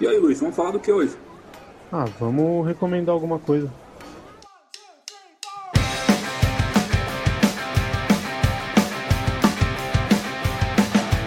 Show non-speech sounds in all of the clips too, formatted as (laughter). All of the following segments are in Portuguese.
E aí, Luiz, vamos falar do que hoje? Ah, vamos recomendar alguma coisa.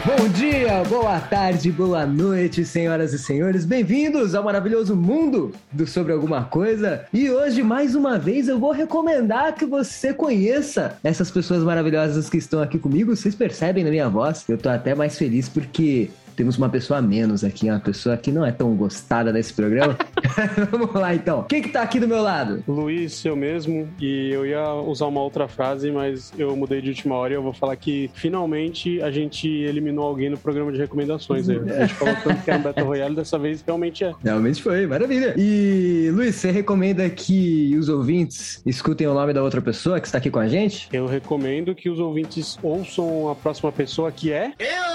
Bom dia, boa tarde, boa noite, senhoras e senhores. Bem-vindos ao maravilhoso mundo do Sobre Alguma Coisa. E hoje, mais uma vez, eu vou recomendar que você conheça essas pessoas maravilhosas que estão aqui comigo. Vocês percebem na minha voz? Eu tô até mais feliz porque temos uma pessoa a menos aqui, uma pessoa que não é tão gostada nesse programa. (laughs) (laughs) Vamos lá então. Quem que tá aqui do meu lado? Luiz, eu mesmo. E eu ia usar uma outra frase, mas eu mudei de última hora e eu vou falar que finalmente a gente eliminou alguém no programa de recomendações. Aí. A gente falou tanto que era um Battle Royale, dessa vez realmente é. Realmente foi, maravilha. E Luiz, você recomenda que os ouvintes escutem o nome da outra pessoa que está aqui com a gente? Eu recomendo que os ouvintes ouçam a próxima pessoa que é. Eu!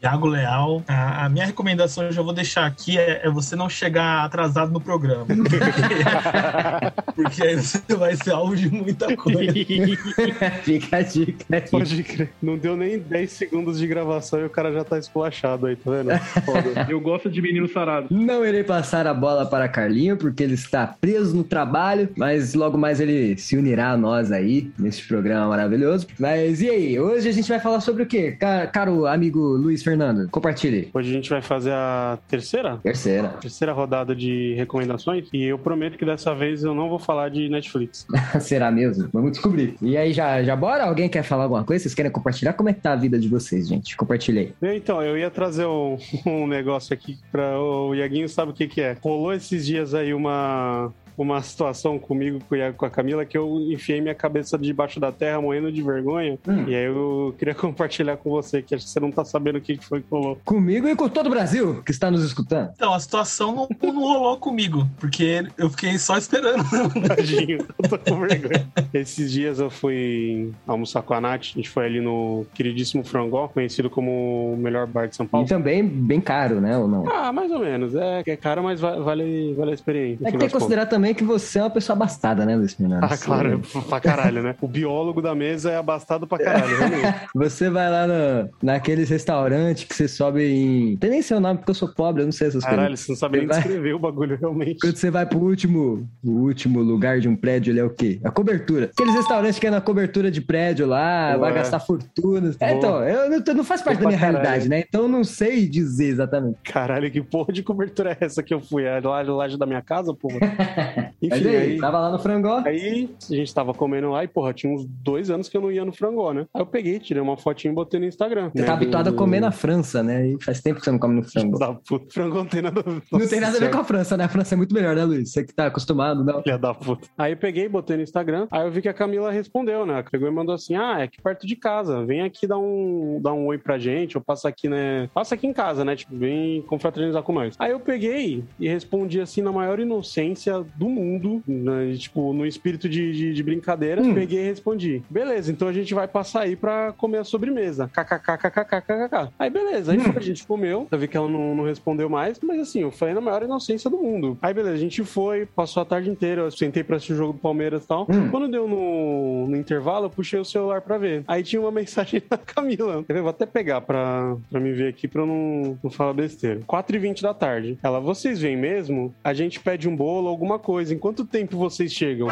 Thiago Leal. A, a minha recomendação eu já vou deixar aqui é, é você não chegar atrasado no programa. (laughs) Porque aí você vai ser alvo de muita coisa. Fica (laughs) a dica aí. Pode crer. Não deu nem 10 segundos de gravação e o cara já tá esculachado aí, tá vendo? Foda. (laughs) Eu gosto de menino sarado. Não irei passar a bola para Carlinho, porque ele está preso no trabalho, mas logo mais ele se unirá a nós aí, neste programa maravilhoso. Mas e aí, hoje a gente vai falar sobre o quê? Ca- Caro amigo Luiz Fernando, compartilhe. Hoje a gente vai fazer a terceira? Terceira. Terceira rodada de recomendações e eu prometo que dessa vez eu não vou falar de Netflix. (laughs) Será mesmo? Vamos descobrir. E aí, já, já bora? Alguém quer falar alguma coisa? Vocês querem compartilhar? Como é que tá a vida de vocês, gente? Compartilhei. Então, eu ia trazer um, (laughs) um negócio aqui para o Iaguinho sabe o que que é. Rolou esses dias aí uma uma situação comigo com a Camila que eu enfiei minha cabeça debaixo da terra morrendo de vergonha. Hum. E aí eu queria (laughs) compartilhar com você que acho que você não tá sabendo o que que foi que rolou. Comigo e com todo o Brasil que está nos escutando. Então, a situação não, não rolou comigo, porque eu fiquei só esperando. (laughs) Tadinho, eu tô com vergonha. Esses dias eu fui almoçar com a Nath, a gente foi ali no queridíssimo Frangó, conhecido como o melhor bar de São E Paulo. também bem caro, né? Ou não? Ah, mais ou menos. É, é caro, mas va- vale, vale a experiência. É que tem que considerar também que você é uma pessoa abastada, né, Luiz Fernando? Ah, claro, é (laughs) pra caralho, né? O biólogo da mesa é abastado pra caralho, realmente. (laughs) Você vai lá no, naqueles restaurantes que você sobe em. Tem nem seu nome, porque eu sou pobre, eu não sei essas Caralho, coisas. você não sabe nem Vai- descrever o bagulho, realmente. Quando você vai pro último, o último lugar de um prédio, ele é o quê? A cobertura. Aqueles restaurantes que é na cobertura de prédio lá, vai Ué. gastar fortunas. É, então, eu, não- não faz parte Boa da minha caralho. realidade, né? Então eu não sei dizer exatamente. Caralho, que porra de cobertura é essa que eu fui? É lá de laje da minha casa, porra? (laughs) Enfim, aí, aí... tava lá no frangó. Aí a gente tava comendo lá e, porra, tinha uns dois anos que eu não ia no frangó, né? Aí eu peguei, tirei uma fotinha e botei no Instagram. Você né, tá do- habituado a comer na França, né? E faz tempo que você não come no frango. Da puta. Não tem nada a ver. Não tem nada a ver com a França, né? A França é muito melhor, né, Luiz? Você que tá acostumado, não? Filha da puta. Aí eu peguei, botei no Instagram, aí eu vi que a Camila respondeu, né? Ela Pegou e mandou assim: Ah, é aqui perto de casa, vem aqui dar um, dar um oi pra gente, ou passa aqui, né? Passa aqui em casa, né? Tipo, vem confraternizar com nós. Aí eu peguei e respondi assim, na maior inocência do mundo, né? Tipo, no espírito de, de, de brincadeira, Hum. peguei e respondi: Beleza, então a gente vai passar aí pra comer a sobremesa. KKKKKKKK. Aí beleza, aí Hum. a gente comeu, eu vi que ela não, não respondeu mais, mas assim, eu falei na maior inocência do mundo. Aí beleza, a gente foi, passou a tarde inteira, eu sentei pra assistir o jogo do Palmeiras e tal. Hum. Quando deu no, no intervalo, eu puxei o celular pra ver. Aí tinha uma (laughs) mensagem da Camila. Quer ver? Vou até pegar pra, pra me ver aqui pra eu não, não falar besteira. 4h20 da tarde. Ela, vocês vêm mesmo? A gente pede um bolo, alguma coisa. Em quanto tempo vocês chegam?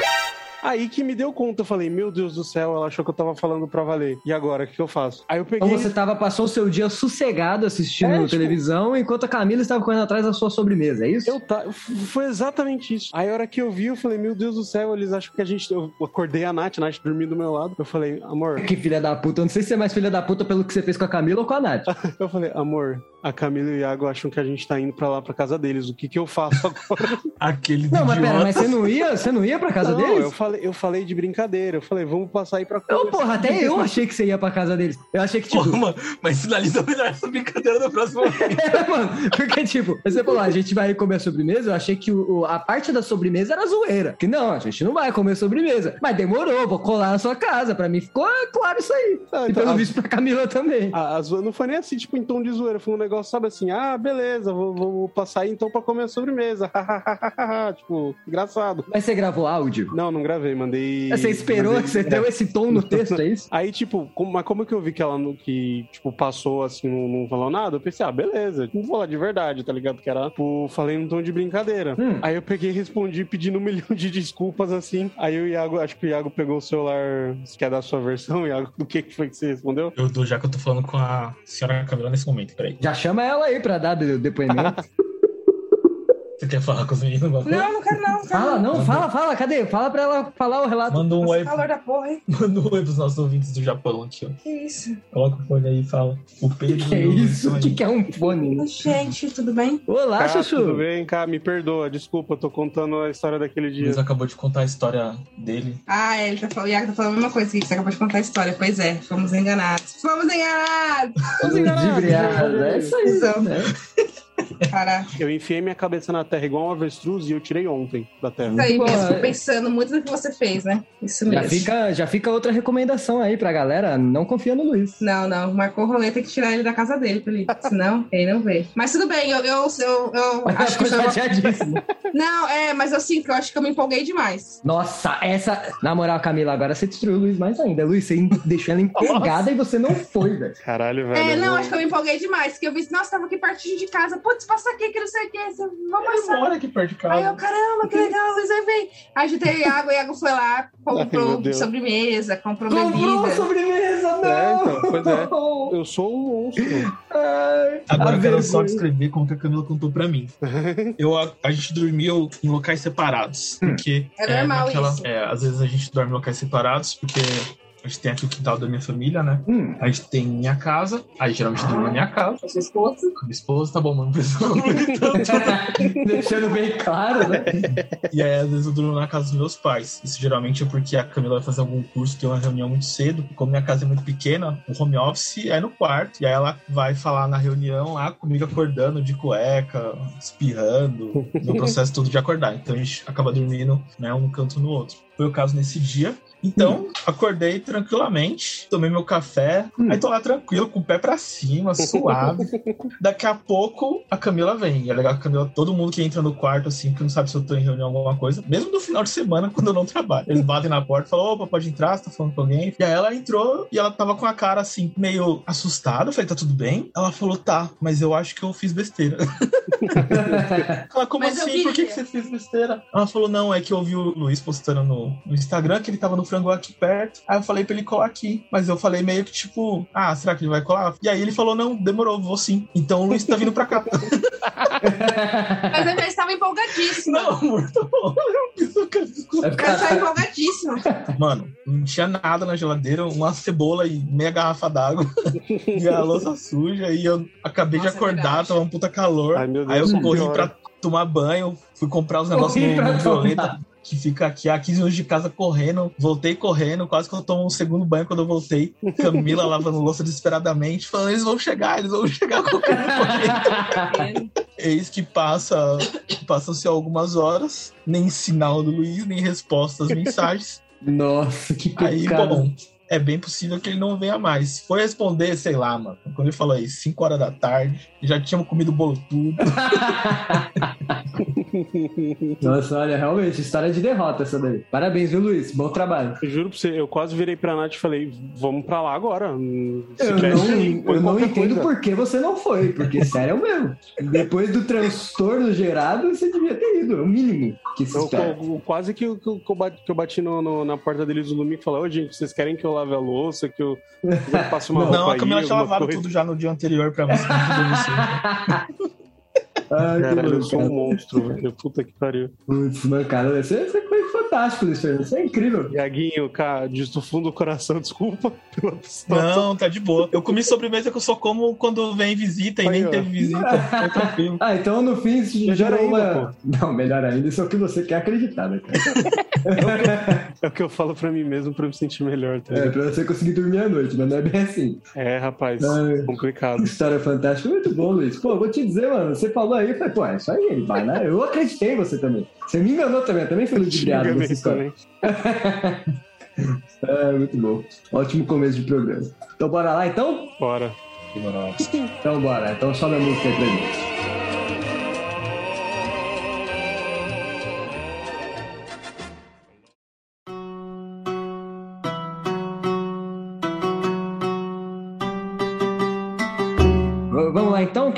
Aí que me deu conta, eu falei, meu Deus do céu, ela achou que eu tava falando pra valer. E agora, o que, eu faço? Aí eu peguei. Então você tava, passou o seu dia sossegado assistindo É, tipo- televisão, enquanto a Camila estava correndo atrás da sua sobremesa, é isso? Eu tá, foi exatamente isso. Aí a hora que eu vi, eu falei, meu Deus do céu, eles acham que a gente. Eu acordei a Nath, a Nath dormiu do meu lado. Eu falei, amor, Que filha da puta. Eu não sei se é mais filha da puta pelo que você fez com a Camila ou com a Nath. (laughs) eu falei, amor, a Camila e o Iago acham que a gente tá indo pra lá pra casa deles. O que que eu faço agora? (laughs) Aquele Não, mas pera, mas você não ia? Você não ia pra casa Não, deles? eu falei, eu falei de brincadeira. Eu falei, vamos passar aí pra Não, conversar. porra, até eu (laughs) achei que você ia pra casa deles. Eu achei que, tipo. Pô, mano, mas finaliza melhor essa brincadeira da próxima (laughs) vez. É, mano, porque, tipo, você falou, a gente vai comer a sobremesa, eu achei que o, a parte da sobremesa era zoeira. Que não, a gente não vai comer sobremesa. Mas demorou, vou colar na sua casa. Pra mim ficou claro isso aí. Ah, E então, pelo a- visto pra Camila também. A, a zoeira não foi nem assim, tipo, em tom de zoeira. Foi um negócio, sabe assim, ah, beleza, vou, vou passar aí então pra comer a sobremesa. (laughs) tipo, engraçado. Mas você gravou áudio? Não, não gravei, mandei. Você esperou, mandei- você deu esse tom no texto, é isso? (laughs) Aí, tipo, como, mas como que eu vi que ela não- que, tipo, passou assim, não, não falou nada? Eu pensei, ah, beleza, não vou falar de verdade, tá ligado? Que era, tipo, falei num tom de brincadeira. Hum. Aí eu peguei e respondi pedindo um (laughs) milhão de desculpas, assim. Aí o Iago, acho que o Iago pegou o celular. Você quer dar a sua versão, Iago? Do que, que foi que você respondeu? Eu já que eu tô falando com a senhora Camila nesse momento, peraí. Já chama ela aí pra dar de- depoimento. (laughs) Você quer falar com os meninos? alguma coisa? Não, não quero não. Quero Fala, não, fala, fala, cadê? Fala pra ela falar o relato. Manda um oi, calor da porra, hein? (laughs) manda um oi pros nossos ouvintes do Japão aqui, ó. Que isso? Coloca o fone aí e fala. O Pedro. Que é isso? O que, que é um fone? Gente, tudo bem? Olá, Cá, Chuchu. tudo bem? Cá, me perdoa, desculpa, eu tô contando a história daquele dia. Luiz acabou de contar a história dele. Ah, é, ele tá falando, o Iago tá falando a mesma coisa que você acabou de contar a história. Pois é, fomos enganados. Fomos enganados! Ludibriada, é isso aí. Então. né? (laughs) Caraca. Eu enfiei minha cabeça na terra igual um avestruz e eu tirei ontem da terra. Isso aí Pô, mesmo, é. pensando muito no que você fez, né? Isso Já mesmo. fica, já fica outra recomendação aí pra galera. Não confia no Luiz. Não, não, marcou o rolê, tem que tirar ele da casa dele, Felipe. Senão, ele não vê. Mas tudo bem, eu, eu, eu, eu (laughs) acho que eu já... chateadíssimo. Não, é, mas eu sinto que eu acho que eu me empolguei demais. Nossa, essa. Na moral, Camila, agora você destruiu o Luiz mais ainda. Luiz, você deixou ela empolgada e você não foi, velho. Caralho, velho. É, não, vou- acho que eu me empolguei demais. Que eu vi, nossa, tava aqui pertinho de casa. Putz, passa aqui, que não sei o que. Vamos Ele passar. mora aqui perto de Aí eu, casa. caramba, que legal, Luiz. Aí agitei o Iago, o Iago foi lá, (laughs) Ai, comprou Deus. sobremesa, comprou Comprou bebida. sobremesa, não! É, então, pois é. Não. (laughs) Eu sou um monstro. Ai, Agora a eu quero só descrever como que a Camila contou pra mim. (laughs) Eu, a, a gente dormiu em locais separados. Porque. É normal isso. É, às vezes a gente dorme em locais separados, porque a gente tem aqui o quintal da minha família, né? Hum, A gente tem minha casa, aí geralmente dorme na minha casa. Com sua esposa. Com minha esposa, tá bom, mano, pessoal. (laughs) deixando bem claro, né? E aí, às vezes, eu durmo na casa dos meus pais. Isso geralmente é porque a Camila vai fazer algum curso, tem uma reunião muito cedo. E como minha casa é muito pequena, o home office é no quarto. E aí ela vai falar na reunião lá comigo acordando de cueca, espirrando, no processo todo de acordar. Então a gente acaba dormindo, né, um canto no outro. Foi o caso nesse dia. Então, acordei tranquilamente, tomei meu café, Hum. aí tô lá tranquilo, com o pé pra cima, (laughs) suave. Daqui a pouco a Camila vem. E é legal que a Camila, todo mundo que entra no quarto, assim, que não sabe se eu tô em reunião alguma coisa, mesmo no final de semana, quando eu não trabalho. Eles batem na porta e falam: opa, pode entrar, você tá falando com alguém. E aí ela entrou e ela tava com a cara assim, meio assustada. Eu falei, tá tudo bem? Ela falou, tá, mas eu acho que eu fiz besteira. (laughs) Ela, como Mas assim? Por que, que você fez besteira? Ela falou, não, é que eu vi o Luiz postando no, no Instagram que ele tava no frango aqui perto. Aí eu falei pra ele colar aqui. Mas eu falei meio que tipo, ah, será que ele vai colar? E aí ele falou, não, demorou, vou sim. Então o Luiz tá vindo pra cá. (laughs) Mas eu já estava empolgadíssima. não, amor, tá bom. Eu estava empolgadíssima. Mano, não tinha nada na geladeira, uma cebola e meia garrafa d'água. (laughs) e a louça suja. E eu acabei Nossa, de é acordar, verdade. tava um puta calor. Ai, meu Aí eu Deus, corri pra tomar banho, fui comprar os negócios Corri no, no Violeta. Que fica aqui a 15 minutos de casa correndo. Voltei correndo, quase que eu tomo um segundo banho quando eu voltei. Camila (laughs) lavando louça desesperadamente, falando: eles vão chegar, eles vão chegar a qualquer momento. Eis que passa, passam-se algumas horas, nem sinal do Luiz, nem resposta às mensagens. Nossa, que Aí, pecado. bom, é bem possível que ele não venha mais. Se for responder, sei lá, mano. Quando ele falou aí, 5 horas da tarde, já tínhamos comido o bolo tudo. (laughs) Nossa, olha, realmente, história de derrota essa daí. Parabéns, viu, Luiz? Bom trabalho. Eu juro pra você, eu quase virei pra Nath e falei, vamos pra lá agora. Se Eu não, eu não entendo coisa. por que você não foi, porque sério mesmo. Depois do transtorno gerado, você devia ter ido, é o mínimo que se Eu, espera. eu- quase que, eu- que eu bati, eu no- no- na porta deles no domingo e falei, ô gente, vocês querem que eu lave a louça, que eu, (laughs) eu passe uma Não, roupa Não, a aí, Camila tinha alguma lavado coisa? tudo já no dia anterior pra você. (laughs) Ai, que Caralho, eu sou um monstro, velho. Puta que pariu. Putz, mancada. Você, você foi fantástico, Fernando. Você é incrível. Iaguinho, cara, diz do fundo do coração, desculpa pela situação. Não, tá de boa. Eu comi sobremesa que eu só como quando vem visita e Aí, nem ó. teve visita. Foi tranquilo. Ah, então no fim isso Melhor ainda, uma... Não, melhor ainda. Isso é o que você quer acreditar, né, cara? É o que eu falo pra mim mesmo pra eu me sentir melhor, tá É, pra você conseguir dormir à noite, mas não é bem assim. É, rapaz, Ai. complicado. História fantástica, muito bom, Luiz. Pô, vou te dizer, mano, você falou aí, eu falei, pô, é isso aí, ele vai, né? Eu acreditei em você também. Você me enganou também, eu também fui ludibriado nessa história. (laughs) É, muito bom. Ótimo começo de programa. Então bora lá, então? Bora. Então bora, então sobe a música aí pra gente.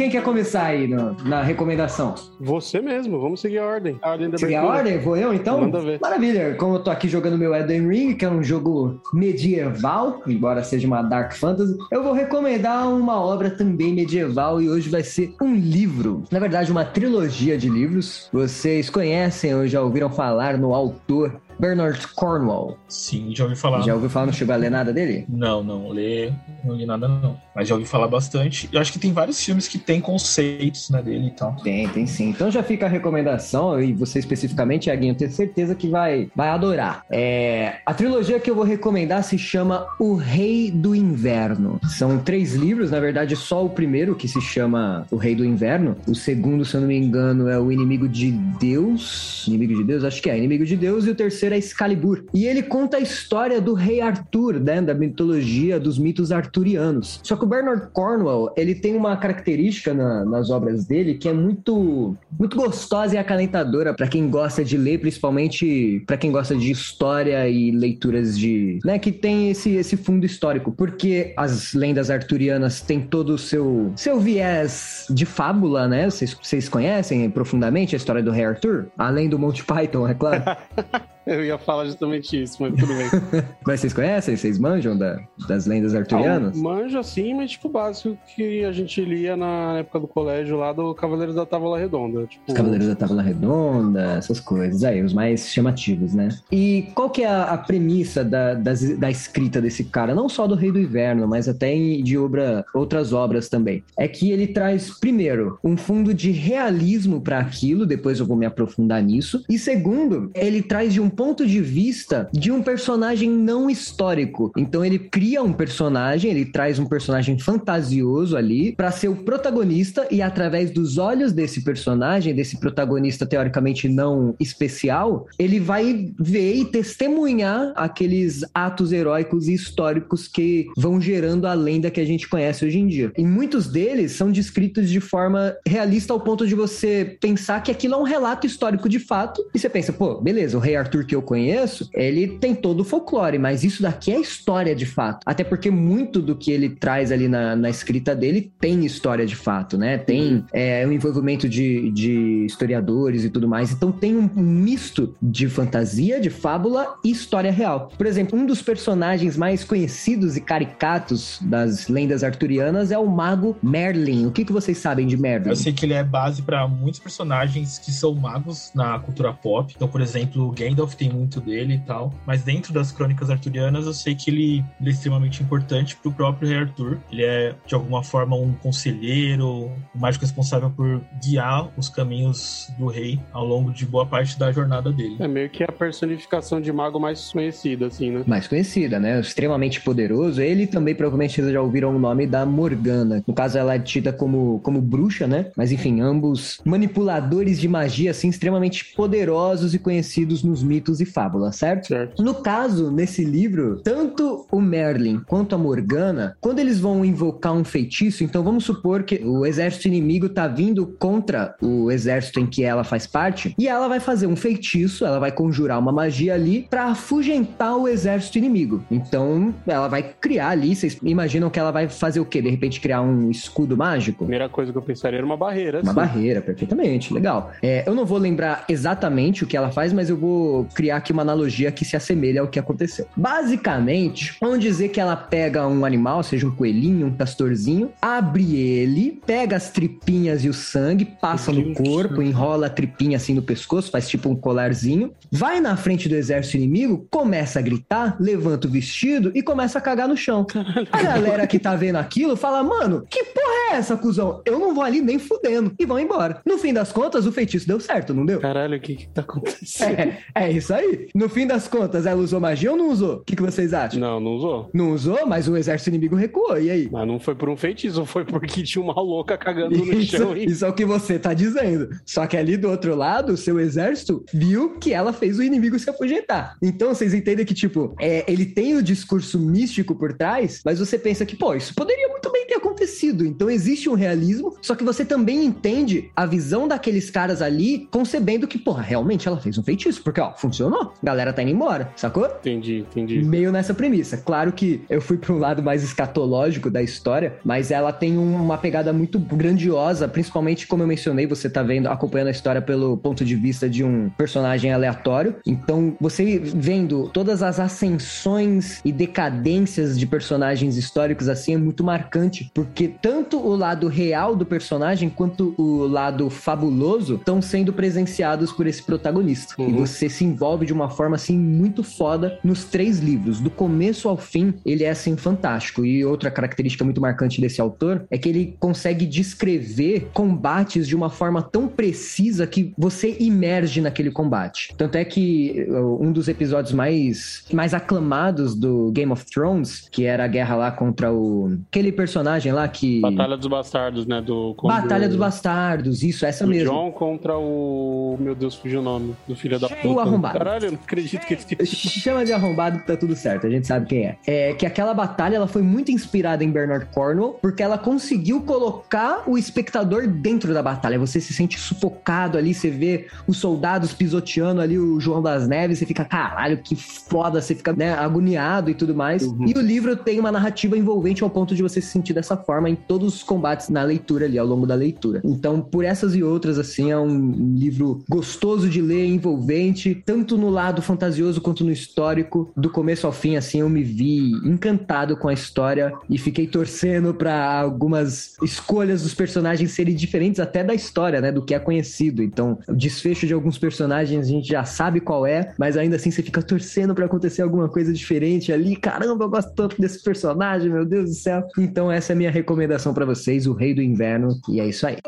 Quem quer começar aí no- na recomendação? Você mesmo, vamos seguir a ordem. A ordem da Seguir a ordem? Vou eu então? Manda ver. Maravilha, como eu tô aqui jogando meu Elden Ring, que é um jogo medieval, embora seja uma Dark Fantasy, eu vou recomendar uma obra também medieval e hoje vai ser um livro. Na verdade, uma trilogia de livros. Vocês conhecem ou já ouviram falar no autor Bernard Cornwell? Sim, já ouvi falar. Já ouviu falar, não chegou a ler nada dele? Não, não, ler, não li nada não. Mas já ouvi falar bastante. Eu acho que tem vários filmes que tem conceitos, né, dele e tal. Tem, tem sim. Então já fica a recomendação, e você especificamente, Iaguinho, eu tenho certeza que vai, vai adorar. É, a trilogia que eu vou recomendar se chama O Rei do Inverno. São três livros, na verdade, só o primeiro que se chama O Rei do Inverno. O segundo, se eu não me engano, é O Inimigo de Deus. Inimigo de Deus? Acho que é, Inimigo de Deus. E o terceiro é Excalibur. E ele conta a história do rei Arthur, né? Da mitologia, dos mitos arturianos. Só que o Bernard Cornwell, ele tem uma característica na- nas obras dele que é muito, muito gostosa e acalentadora para quem gosta de ler, principalmente para quem gosta de história e leituras de, né, que tem esse esse fundo histórico, porque as lendas arturianas têm todo o seu seu viés de fábula, né? Vocês conhecem profundamente a história do rei Arthur, além do Monty Python, é claro. (laughs) Eu ia falar justamente isso, mas tudo bem. (laughs) Mas vocês conhecem? Vocês manjam da- das lendas arturianas? Ah, Manjo assim, mas tipo, básico que a gente lia na época do colégio lá do Cavaleiros da Távola Redonda. Tipo, Os Cavaleiros da Távola Redonda, essas coisas aí, os mais chamativos, né? E qual que é a, a premissa da, das- da escrita desse cara? Não só do Rei do Inverno, mas até de obra, outras obras também. É que ele traz, primeiro, um fundo de realismo para aquilo, depois eu vou me aprofundar nisso. E segundo, ele traz de um ponto de vista de um personagem não histórico. Então ele cria um personagem, ele traz um personagem fantasioso ali para ser o protagonista e através dos olhos desse personagem, desse protagonista teoricamente não especial, ele vai ver e testemunhar aqueles atos heróicos e históricos que vão gerando a lenda que a gente conhece hoje em dia. E muitos deles são descritos de forma realista ao ponto de você pensar que aquilo é um relato histórico de fato e você pensa, pô, beleza, o rei Arthur que eu conheço, ele tem todo o folclore, mas isso daqui é história de fato. Até porque muito do que ele traz ali na, na escrita dele tem história de fato, né? Tem é, um envolvimento de, de historiadores e tudo mais. Então tem um, misto de fantasia, de fábula e história real. Por exemplo, um dos personagens mais conhecidos e caricatos das lendas arturianas é o mago Merlin. O que, que vocês sabem de Merlin? Eu sei que ele é base para muitos personagens que são magos na cultura pop. Então, por exemplo, o Tem muito dele e tal. Mas dentro das crônicas arturianas, eu sei que ele, ele é extremamente importante pro próprio rei Arthur. Ele é, de alguma forma, um conselheiro, um mágico responsável por guiar os caminhos do rei ao longo de boa parte da jornada dele. É meio que a personificação de mago mais conhecida, assim, né? mais conhecida, né? Extremamente poderoso. Ele também provavelmente vocês já ouviram o nome da Morgana. No caso, ela é tida como, como bruxa, né? Mas enfim, ambos manipuladores de magia, assim, extremamente poderosos e conhecidos nos mitos e fábulas, certo? Certo. No caso, nesse livro, tanto o Merlin quanto a Morgana, quando eles vão invocar um feitiço, então vamos supor que o exército inimigo tá vindo contra o exército em que ela faz parte, e ela vai fazer um feitiço, ela vai conjurar uma magia ali pra afugentar o exército inimigo. Então, ela vai criar ali, vocês imaginam que ela vai fazer o quê? De repente criar um escudo mágico? Primeira coisa que eu pensaria era uma barreira. Uma assim. barreira, perfeitamente, legal. É, eu não vou lembrar exatamente o que ela faz, mas eu vou criar aqui uma analogia que se assemelha ao que aconteceu. Basicamente, vamos dizer que ela pega um animal, seja um coelhinho, um castorzinho, abre ele, pega as tripinhas e o sangue, passa no corpo, enrola a tripinha assim no pescoço, faz tipo um colarzinho, vai na frente do exército inimigo, começa a gritar, levanta o vestido e começa a cagar no chão. A galera que tá vendo aquilo fala, mano, que porra é essa, cuzão? Eu não vão ali nem fudendo e vão embora. No fim das contas, o feitiço deu certo, não deu? Caralho, o que que tá acontecendo? É, é isso aí. No fim das contas, ela usou magia ou não usou? O que, que vocês acham? Não, não usou. Não usou, mas o exército inimigo recuou. E aí? Mas não foi por um feitiço, (laughs) foi porque tinha uma louca cagando no Isso, chão e isso é o que você tá dizendo. Só que ali do outro lado, o seu exército viu que ela fez o inimigo se afugentar. Então vocês entendem que, tipo, é, ele tem o discurso místico por trás, mas você pensa que, pô, isso poderia muito bem ter acontecido. Então existe um realismo, só que você também entende a visão daqueles caras ali, concebendo que, porra, realmente ela fez um feitiço. Porque, ó, funcionou. A galera tá indo embora, sacou? Entendi, entendi. meio nessa premissa. Claro que eu fui para um lado mais escatológico da história, mas ela tem um- uma pegada muito grandiosa, principalmente como eu mencionei, você tá vendo, acompanhando a história pelo ponto de vista de um personagem aleatório. Então, você vendo todas as ascensões e decadências de personagens históricos assim é muito marcante, porque tanto o lado real do personagem quanto o lado fabuloso estão sendo presenciados por esse protagonista. E Uhum. você se envolve de uma forma assim muito foda nos três livros. Do começo ao fim, ele é assim fantástico. E outra característica muito marcante desse autor é que ele consegue descrever combates de uma forma tão precisa que você imerge naquele combate. Tanto é que uh, um dos episódios mais, mais aclamados do Game of Thrones, que era a guerra lá contra o aquele personagem lá que Batalha dos Bastardos, né? Do, Batalha o- dos Bastardos, isso, essa do mesmo. John contra o. Meu Deus, fugiu o nome. Do filho da puta. Arrombado. Caralho, eu não acredito que ele Chama de arrombado que tá tudo certo, a gente sabe quem é. É que aquela batalha ela foi muito inspirada em Bernard Cornwell, porque ela conseguiu colocar o espectador dentro da batalha. Você se sente sufocado ali, você vê os soldados pisoteando ali o João das Neves, você fica, caralho, que foda, você fica né, agoniado e tudo mais. Uhum. E o livro tem uma narrativa envolvente ao ponto de você se sentir dessa forma em todos os combates na leitura ali, ao longo da leitura. Então, por essas e outras, assim, é um livro gostoso de ler, envolvente, tanto no lado fantasioso quanto no histórico. Do começo ao fim, assim, eu me vi encantado com a história e fiquei torcendo pra algumas escolhas dos personagens serem diferentes até da história, né, do que é conhecido. Então, o desfecho de alguns personagens a gente já sabe qual é, mas ainda assim você fica torcendo pra acontecer alguma coisa diferente ali. Caramba, eu gosto tanto desse personagem, meu Deus do céu. Então, essa é a minha recomendação pra vocês, O Rei do Inverno, e é isso aí.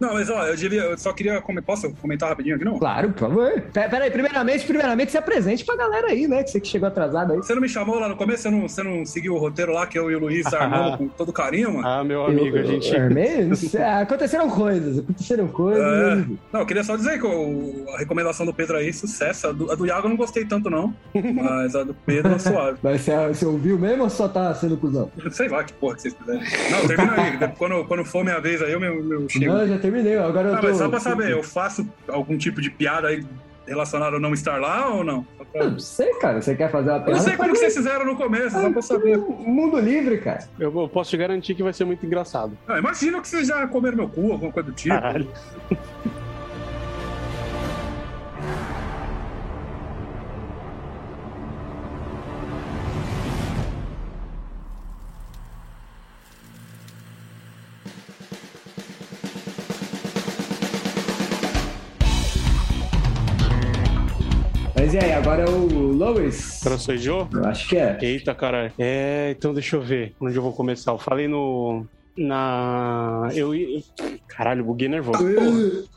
Não, mas ó, eu devia. Eu só queria. Posso comentar rapidinho aqui, não? Claro, por favor. Pera, pera aí, primeiramente, primeiramente, se apresente pra galera aí, né? Que você que chegou atrasado aí. Você não me chamou lá no começo? Você não, você não seguiu o roteiro lá que eu e o Luiz (laughs) armamos com todo carinho, mano? Ah, meu amigo, Eu- a gente. Armei? Ah, aconteceram coisas, aconteceram coisas. É. Não, eu queria só dizer que o- a recomendação do Pedro aí, sucesso. A do, a do Iago eu não gostei tanto, não. (laughs) Mas a do Pedro é suave. Mas você, você ouviu mesmo ou só tá sendo cuzão? Sei lá que porra que vocês quiserem. Não, termina aí. Depois, (laughs) Quando, quando for minha vez aí, eu, eu, eu chego. Não, eu já terminei. Agora eu Ah, tô... mas só pra saber, eu faço algum tipo de piada aí relacionada a não estar lá ou não? Pra- Não sei, cara. Você quer fazer uma Eu não piada? sei como que vocês fizeram no começo, só pra saber. Mundo livre, cara. Eu eu posso te garantir que vai ser muito engraçado. Ah, imagina que vocês já comeram meu cu, alguma coisa do tipo. Caralho. Mas e aí, agora é o Lois? Jô? Eu acho que é. Eita, caralho. É, então deixa eu ver onde eu vou começar. Eu falei no. Na. Eu ia. Caralho, buguei nervoso.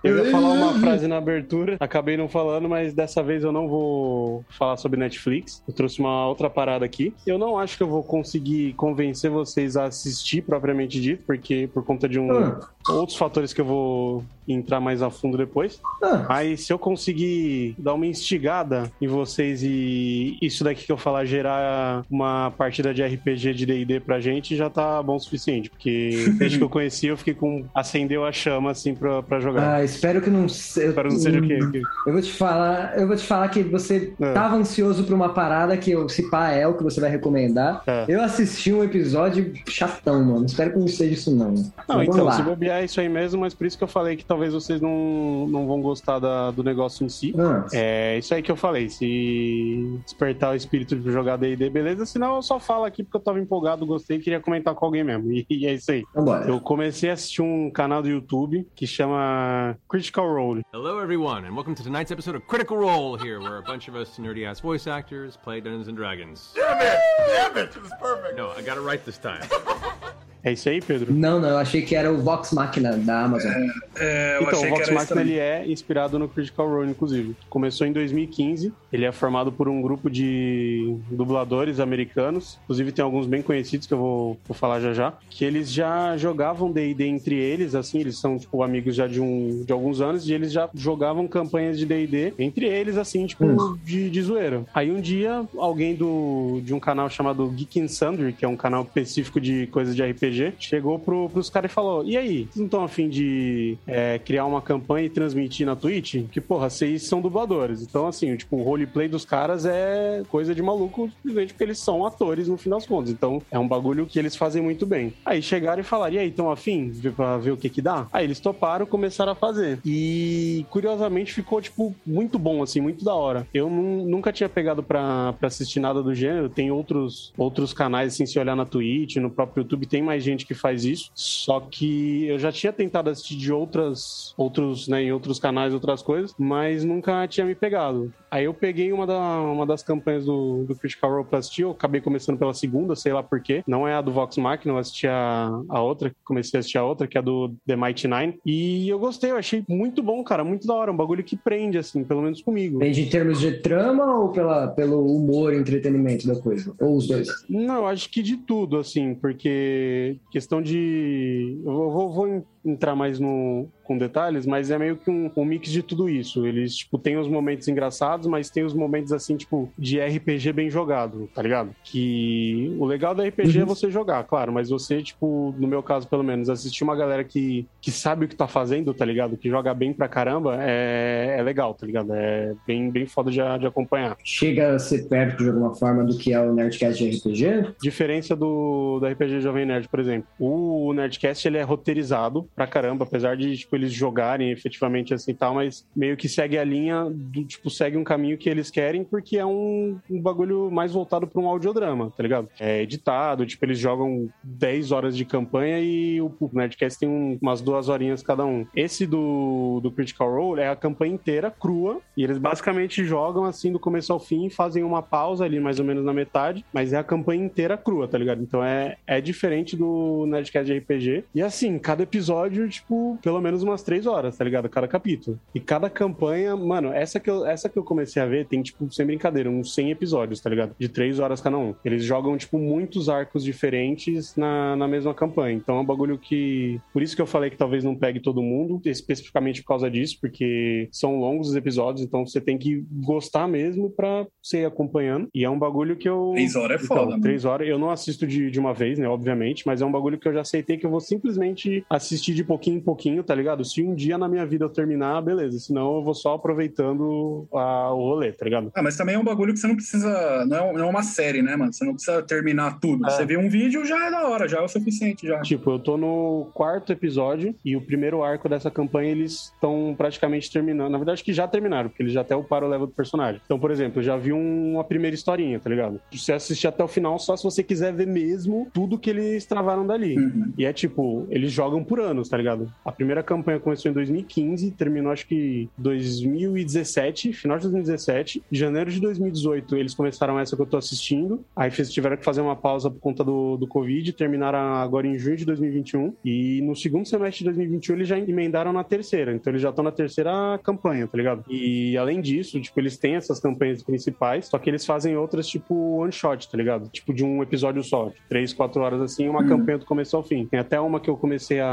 Eu ia falar uma frase na abertura, acabei não falando, mas dessa vez eu não vou falar sobre Netflix. Eu trouxe uma outra parada aqui. Eu não acho que eu vou conseguir convencer vocês a assistir propriamente dito, porque por conta de um, Ah. Outros fatores que eu vou entrar mais a fundo depois. Ah, Mas se eu conseguir dar uma instigada em vocês e isso daqui que eu falar gerar uma partida de RPG de D&D pra gente, já tá bom o suficiente. Porque desde que eu conheci, eu fiquei com... Acendeu a chama, assim, pra, pra jogar. ah, espero que não seja. Espero não seja o quê? Que- Eu vou te falar, eu vou te falar que você É. tava ansioso pra uma parada que eu, se pá é o que você vai recomendar. É. Eu assisti um episódio chatão, mano. Espero que não seja isso não. Não, então, vamos se bobear é isso aí mesmo, mas por isso que eu falei que talvez vocês não, não vão gostar da- do negócio em si. Ah, É isso aí que eu falei. Se despertar o espírito de jogar DD, beleza. Senão eu só falo aqui porque eu tava empolgado, gostei e queria comentar com alguém mesmo. E, (laughs) e é isso aí. vambora. Eu comecei a assistir um canal do YouTube que chama Critical Role. Hello, everyone, and welcome to tonight's episode of Critical Role here, where a bunch of us nerdy ass voice actors play Dungeons and Dragons. Damn it! Damn it! It was perfect! No, I got it right this time. (laughs) É isso aí, Pedro? Não, não, eu achei que era o Vox Machina da Amazon. É, eu Então, achei o que Vox Machina ele é inspirado no Critical Role, inclusive. Começou em 2015. Ele é formado por um grupo de dubladores americanos. Inclusive tem alguns bem conhecidos que eu vou, vou falar já já. Que eles já jogavam D&D entre eles, assim. Eles são, tipo, amigos já de, um, de alguns anos. E eles já jogavam campanhas de D&D entre eles, assim, tipo, Hum. de, de zoeira. Aí um dia, alguém do, de um canal chamado Geek and Sundry, que é um canal específico de coisas de RPG, chegou pro, pros caras e falou: E aí, vocês não estão afim de é, criar uma campanha e transmitir na Twitch? Que, porra, vocês são dubladores. Então, assim, tipo, o roleplay dos caras é coisa de maluco, simplesmente porque eles são atores no fim das contas. Então, é um bagulho que eles fazem muito bem. Aí chegaram e falaram: E aí, estão afim pra ver o que que dá? Aí eles toparam começaram a fazer. E, curiosamente, ficou, tipo, muito bom, assim, muito da hora. Eu nu- nunca tinha pegado pra, pra assistir nada do gênero. Tem outros, outros canais, assim, se olhar na Twitch, no próprio YouTube, tem mais gente que faz isso. Só que eu já tinha tentado assistir de outras, outros, né, em outros canais, outras coisas, mas nunca tinha me pegado. Aí eu peguei uma, da, uma das campanhas do, do Critical Role pra assistir, eu acabei começando pela segunda, sei lá por quê. Não é a do Vox Machina, eu assisti a, a outra, comecei a assistir a outra, que é a do The Mighty Nine. E eu gostei, eu achei muito bom, cara, muito da hora, um bagulho que prende, assim, pelo menos comigo. Vende em termos de trama ou pela, pelo humor e entretenimento da coisa? Ou os dois? Não, eu acho que de tudo, assim, porque questão de. Eu vou, vou- entrar mais no, com detalhes, mas é meio que um, um mix de tudo isso. Eles, tipo, tem os momentos engraçados, mas tem os momentos, assim, tipo, de RPG bem jogado, tá ligado? Que o legal do RPG é Uhum. você jogar, claro, mas você, tipo, no meu caso, pelo menos, assistir uma galera que, que sabe o que tá fazendo, tá ligado? Que joga bem pra caramba, é, é legal, tá ligado? É bem, bem foda de, de acompanhar. Chega a ser perto de alguma forma do que é o Nerdcast de RPG? Diferença do, do RPG Jovem Nerd, por exemplo. O Nerdcast, ele é roteirizado pra caramba, apesar de, tipo, eles jogarem efetivamente assim tal, mas meio que segue a linha do, tipo, segue um caminho que eles querem, porque é um, um bagulho mais voltado pra um audiodrama, tá ligado? É editado, tipo, eles jogam 10 horas de campanha e o, o Nerdcast tem um- umas duas horinhas cada um. Esse do, do Critical Role é a campanha inteira, crua, e eles basicamente jogam assim do começo ao fim, fazem uma pausa ali mais ou menos na metade, mas é a campanha inteira crua, tá ligado? Então é, é diferente do Nerdcast de RPG. E assim, cada episódio, tipo, pelo menos umas três horas, tá ligado? Cada capítulo. E cada campanha, mano, essa que eu, essa que eu comecei a ver tem, tipo, sem brincadeira, uns 100 episódios, tá ligado? De três horas cada um. Eles jogam, tipo, muitos arcos diferentes na, na mesma campanha. Então é um bagulho que. Por isso que eu falei que talvez não pegue todo mundo, especificamente por causa disso, porque são longos os episódios, então você tem que gostar mesmo pra você ir acompanhando. E é um bagulho que eu. Três horas é Então, foda, mano. três horas. Eu não assisto de, de uma vez, né? Obviamente, mas é um bagulho que eu já aceitei que eu vou simplesmente assistir de pouquinho em pouquinho, tá ligado? Se um dia na minha vida eu terminar, beleza. Senão eu vou só aproveitando a- o rolê, tá ligado? Ah, mas também é um bagulho que você não precisa. Não é, não é uma série, né, mano? Você não precisa terminar tudo. É. Você vê um vídeo, já é da hora, já é o suficiente, já. Tipo, eu tô no quarto episódio e o primeiro arco dessa campanha eles estão praticamente terminando. Na verdade, acho que já terminaram, porque eles já até uparam o level do personagem. Então, por exemplo, eu já vi um- uma primeira historinha, tá ligado? Você assistir até o final só se você quiser ver mesmo tudo que eles travaram dali. Uhum. E é tipo, eles jogam por anos, tá ligado? A primeira campanha começou em 2015, terminou acho que 2017, final de 2017. Em janeiro de 2018, eles começaram essa que eu tô assistindo. Aí eles tiveram que fazer uma pausa por conta do, do Covid, terminaram agora em junho de 2021. E no segundo semestre de 2021, eles já emendaram na terceira. Então eles já estão na terceira campanha, tá ligado? E além disso, tipo, eles têm essas campanhas principais, só que eles fazem outras, tipo, one shot, tá ligado? Tipo, de um episódio só. de Três, quatro horas assim, uma Hum. campanha do começo ao fim. Tem até uma que eu comecei a,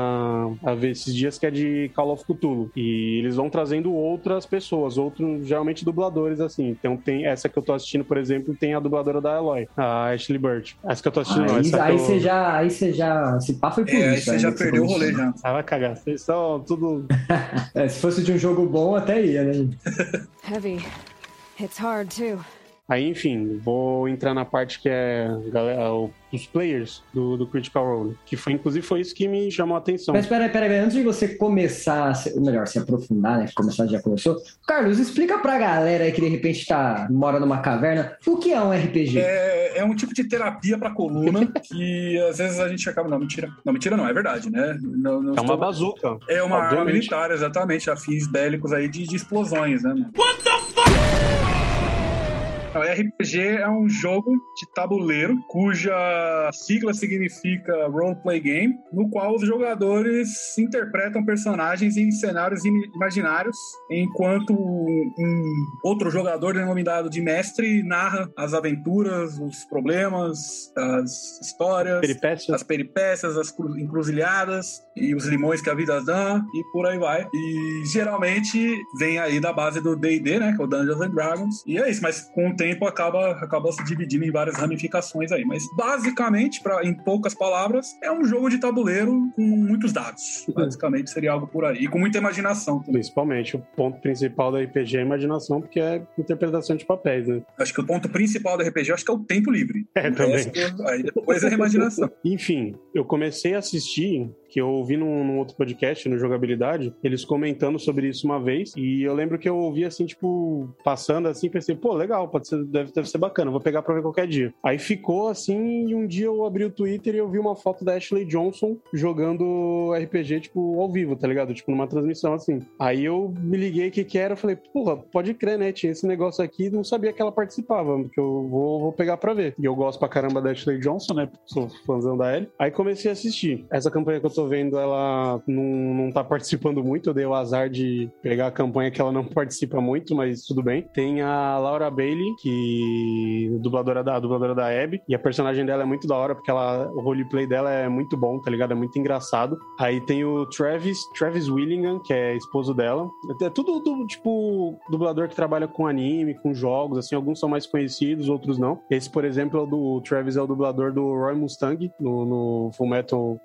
a ver esses dias que é de Call of Cthulhu. E eles vão trazendo outras pessoas, outros, geralmente dubladores, assim. Então tem essa que eu tô assistindo, por exemplo, tem a dubladora da Eloy, a Ashley Burt. Essa que eu tô assistindo, não. Aí, aí eu... você já, aí você já, se pá foi por É, aí isso. você né, já você perdeu o rolê já. Ah, vai cagar. Vocês são tudo. (laughs) É, se fosse de um jogo bom, até ia, né? Heavy. It's hard too. Aí, enfim, vou entrar na parte que é galera, os players do, do Critical Role. Que foi, inclusive, foi isso que me chamou a atenção. Mas peraí, peraí, antes de você começar, a se- ou melhor, se aprofundar, né? Começar já começou. Carlos, explica pra galera aí que de repente tá, mora numa caverna, o que é um RPG? É, é um tipo de terapia pra coluna (laughs) que às vezes a gente acaba. Não, mentira. Não, mentira não, é verdade, né? Não, não É uma estou- bazuca. É uma arma militar, exatamente, a fins bélicos aí de, de explosões, né, mano? Não, RPG é um jogo de tabuleiro cuja sigla significa Role Play Game, no qual os jogadores interpretam personagens em cenários im- imaginários, enquanto um outro jogador denominado de mestre narra as aventuras, os problemas, as histórias, Peripécias. as peripécias, as cru- encruzilhadas e os limões que a vida dá e por aí vai. E geralmente vem aí da base do D&D, né, que é o Dungeons and Dragons. E é isso, mas com o tempo acaba, acaba se dividindo em várias ramificações aí. Mas basicamente, pra, em poucas palavras, é um jogo de tabuleiro com muitos dados. Basicamente seria algo por aí. E com muita imaginação também. Principalmente, o ponto principal da RPG é a imaginação, porque é interpretação de papéis, né? Acho que o ponto principal do RPG acho que é o tempo livre. É, O também. resto, aí depois é a imaginação. (laughs) Enfim, eu comecei a assistir, que eu ouvi num, num outro podcast, no Jogabilidade, eles comentando sobre isso uma vez, e eu lembro que eu ouvi assim, tipo, passando assim, pensei, pô, legal, pode ser, deve, deve ser bacana, vou pegar pra ver qualquer dia. Aí ficou assim, e um dia eu abri o Twitter e eu vi uma foto da Ashley Johnson jogando RPG, tipo, ao vivo, tá ligado? Tipo, numa transmissão assim. Aí eu me liguei que que era, falei, porra, pode crer, né? Tinha esse negócio aqui, não sabia que ela participava, porque eu vou, vou pegar pra ver. E eu gosto pra caramba da Ashley Johnson, né? Sou fãzão da Ellie. Aí comecei a assistir. Essa campanha que eu tô vendo, ela não, não tá participando muito. Eu dei o azar de pegar a campanha que ela não (laughs) participa muito, mas tudo bem. Tem a Laura Bailey, que dubladora da dubladora da Abby, e a personagem dela é muito da hora porque ela o roleplay dela é muito bom, tá ligado? É muito engraçado. Aí tem o Travis, Travis Willingham, que é esposo dela. É tudo do tipo dublador que trabalha com anime, com jogos, assim, alguns são mais conhecidos, outros não. Esse, por exemplo, é o do o Travis é o dublador do Roy Mustang no, no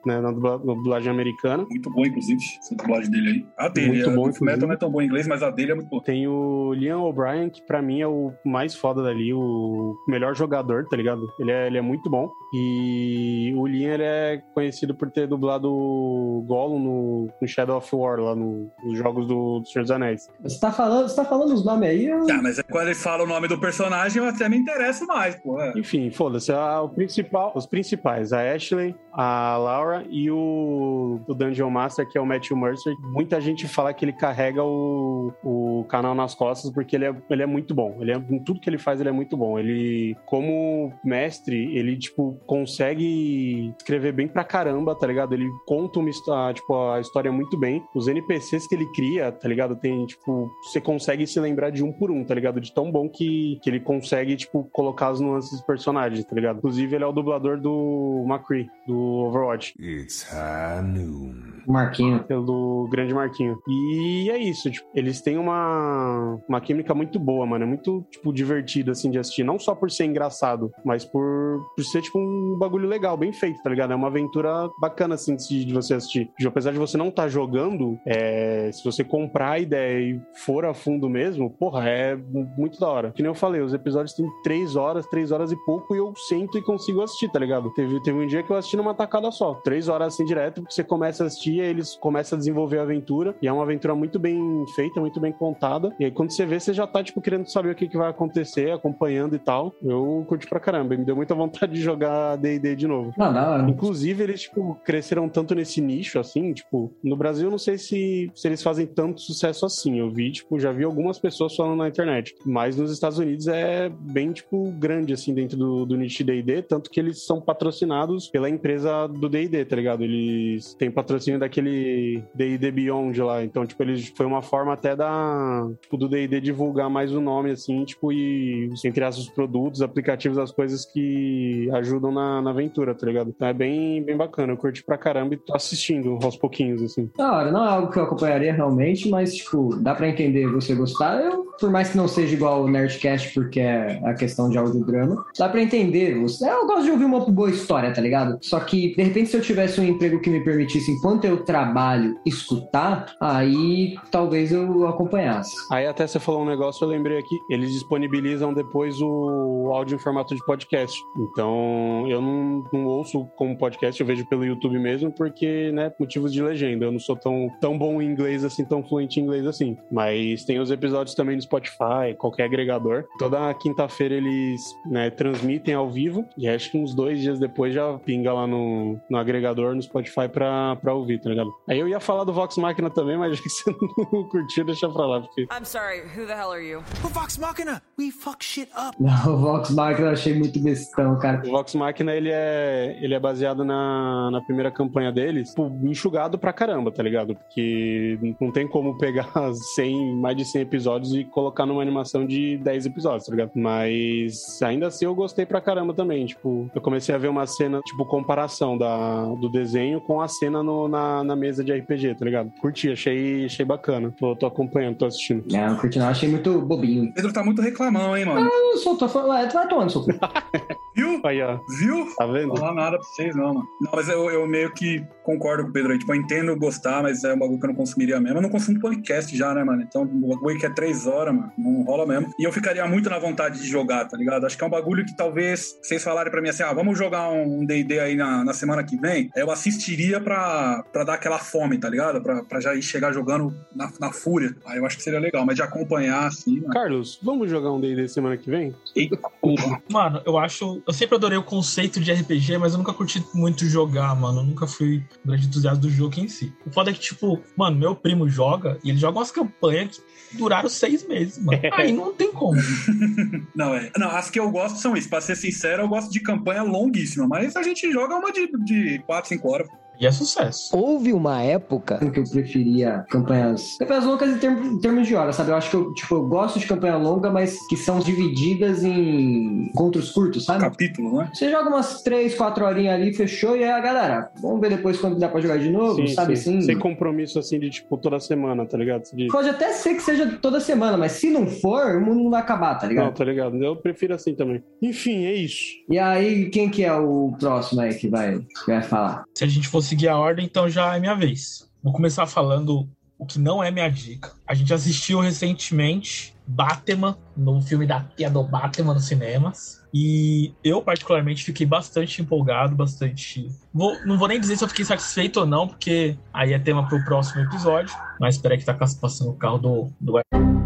né, na, dubla- na dublagem americana. Muito bom, inclusive, essa dublagem dele aí. A dele, Muito a bom, Fullmetal inclusive. não é tão bom em inglês, mas a dele é muito boa. Tem o Liam O'Brien, que pra mim é o mais foda dali, o melhor jogador, tá ligado? Ele é, ele é muito bom. E o ele é conhecido por ter dublado o Gollum no, no Shadow of War, lá no- nos jogos do, do Senhor dos Anéis. Você tá falando, você tá falando os nomes aí? Eu... Ah, mas é quando ele fala o nome do personagem, eu até me interesso mais, pô. É. Enfim, foda-se. principal, os principais, a Ashley, a Laura e o, o Dungeon Master, que é o Matthew Mercer. Muita gente fala que ele carrega o, o canal nas costas porque ele é, ele é muito bom. Ele é, em tudo que ele faz, ele é muito bom. Ele, como mestre, ele, tipo, consegue escrever bem pra caramba, tá ligado? Ele conta uma história, tipo, a história muito bem. Os NPCs que ele cria, tá ligado? Tem, tipo, você consegue se lembrar de um por um, tá ligado? De tão bom que, que ele consegue, tipo, colocar as nuances dos personagens, tá ligado? Inclusive, ele é o dublador do McCree, do Overwatch. It's high noon. Marquinho. Pelo grande Marquinho. E é isso, tipo, eles têm uma, uma química muito boa, mano. É muito, tipo, divertido, assim, de assistir. Não só por ser engraçado, mas por, por ser, tipo, um bagulho legal, bem feito, tá ligado? É uma aventura bacana, assim, de, de você assistir. E, apesar de você não estar jogando, é, se você comprar a ideia e for a fundo mesmo, porra, é muito da hora. Que nem eu falei, os episódios têm três horas, três horas e pouco, e eu sento e consigo assistir, tá ligado? Teve, teve um dia que eu assisti numa tacada só. Três horas assim direto, porque você começa a assistir, aí eles começam a desenvolver a aventura. E é uma aventura muito bem feita, muito bem contada. E aí quando você vê, você já tá, tipo, querendo saber o que, que vai acontecer, acompanhando e tal. Eu curti pra caramba. Me deu muita vontade de jogar DD de novo. Ah, hora. Inclusive, eles, tipo, cresceram tanto nesse nicho, assim, tipo, no Brasil eu não sei se, se eles fazem tanto sucesso assim. Eu vi, tipo, já vi algumas pessoas falando na internet. Mas nos Estados Unidos é bem, tipo, grande, assim, dentro do, do nicho de D&D, tanto que eles são patrocinados pela empresa do D&D, tá ligado? Eles têm patrocínio daquele D&D Beyond lá. Então, tipo, eles foi uma forma até da, tipo, do D&D divulgar mais o nome, assim, tipo, e entre as os produtos, aplicativos, as coisas que ajudam na, na aventura, tá ligado? Então é bem, bem bacana. Eu curti pra caramba e tô assistindo aos pouquinhos, assim. Da hora, não é algo que eu acompanharia realmente, mas, tipo, dá pra entender você gostar. Eu, por mais que não seja igual o Nerdcast, porque é a questão de audiodrama, dá pra entender. Você, eu gosto de ouvir uma boa história, tá ligado? Só que, de repente, se eu tivesse um emprego que me permitisse, enquanto eu trabalho, escutar, aí talvez eu acompanhasse. Aí até você falou um negócio, eu lembrei aqui, eles disponibilizam depois o áudio em formato de podcast. Então, eu não, não ouço como podcast, eu vejo pelo YouTube mesmo, porque, né, motivos de legenda. Eu não sou tão, tão bom em inglês assim, tão fluente em inglês assim. Mas tem os episódios também Spotify, qualquer agregador. Toda quinta-feira eles né, transmitem ao vivo e acho que uns dois dias depois já pinga lá no, no agregador, no Spotify pra, pra ouvir, tá ligado? Aí eu ia falar do Vox Machina também, mas (laughs) já que você não curtiu, deixa pra lá, porque I'm sorry, who the hell are you? Vox Machina, we fuck shit up. Não, o Vox Machina eu achei muito bestão, cara. o Vox Machina ele é, ele é baseado na, na primeira campanha deles, tipo, enxugado pra caramba, tá ligado? Porque não tem como pegar (laughs) 100, mais de 100 episódios e colocar numa animação de 10 episódios, tá ligado? Mas ainda assim eu gostei pra caramba também. Tipo, eu comecei a ver uma cena, tipo, comparação da, do desenho com a cena no- na, na mesa de RPG, tá ligado? Curti, achei, achei bacana. Tô, tô acompanhando, tô assistindo. Não, curti não, achei muito bobinho. Pedro tá muito reclamão, hein, mano. Eu só tô falando, ué, tu vai tomando cu. (laughs) Viu? Aí, ó, Viu? tá vendo? Não falar nada pra vocês, não, mano. Não, mas eu, eu meio que concordo com o Pedro aí. Tipo, eu entendo gostar, mas é um bagulho que eu não consumiria mesmo. Eu não consumo podcast já, né, mano? Então, o bagulho que é três horas, mano, não rola mesmo. E eu ficaria muito na vontade de jogar, tá ligado? Acho que é um bagulho que talvez vocês falarem pra mim assim, ah, vamos jogar um D&D aí na, na semana que vem. Eu assistiria pra, pra dar aquela fome, tá ligado? Pra, pra já ir chegar jogando na, na fúria. Aí eu acho que seria legal. Mas de acompanhar, assim, mano. Carlos, vamos jogar um D&D semana que vem? Eita porra. Mano, eu acho. Eu sempre adorei o conceito de RPG, mas eu nunca curti muito jogar, mano. Eu nunca fui um grande entusiasta do jogo em si. O foda é que, tipo, mano, meu primo joga e ele joga umas campanhas que duraram seis meses, mano. (laughs) Aí não tem como. (laughs) Não, é. Não, as que eu gosto são isso. Pra ser sincero, eu gosto de campanha longuíssima. Mas a gente joga uma de, de 4, 5 horas. E é sucesso. Houve uma época em que eu preferia campanhas. Campanhas longas em, termos- em termos de horas, sabe? Eu acho que eu, tipo, eu gosto de campanha longa, mas que são divididas em encontros curtos, sabe? Capítulo, né? Você joga umas 3, 4 horinhas ali, fechou, e aí a galera, vamos ver depois quando dá pra jogar de novo, sabe assim? Sem compromisso assim de tipo toda semana, tá ligado? De... Pode até ser que seja toda semana, mas se não for, o mundo não vai acabar, tá Não, ligado? tá ligado? Eu prefiro assim também. Enfim, é isso. E aí, quem que é o próximo aí que vai, que vai falar? Se a gente for seguir a ordem, então já é minha vez. Vou começar falando o que não é minha dica. A gente assistiu recentemente Batman, no filme da tia do Batman nos cinemas. E eu, particularmente, fiquei bastante empolgado, bastante. Vou- não vou nem dizer se eu fiquei satisfeito ou não, porque aí é tema pro próximo episódio. Mas espera que tá passando o carro do, do O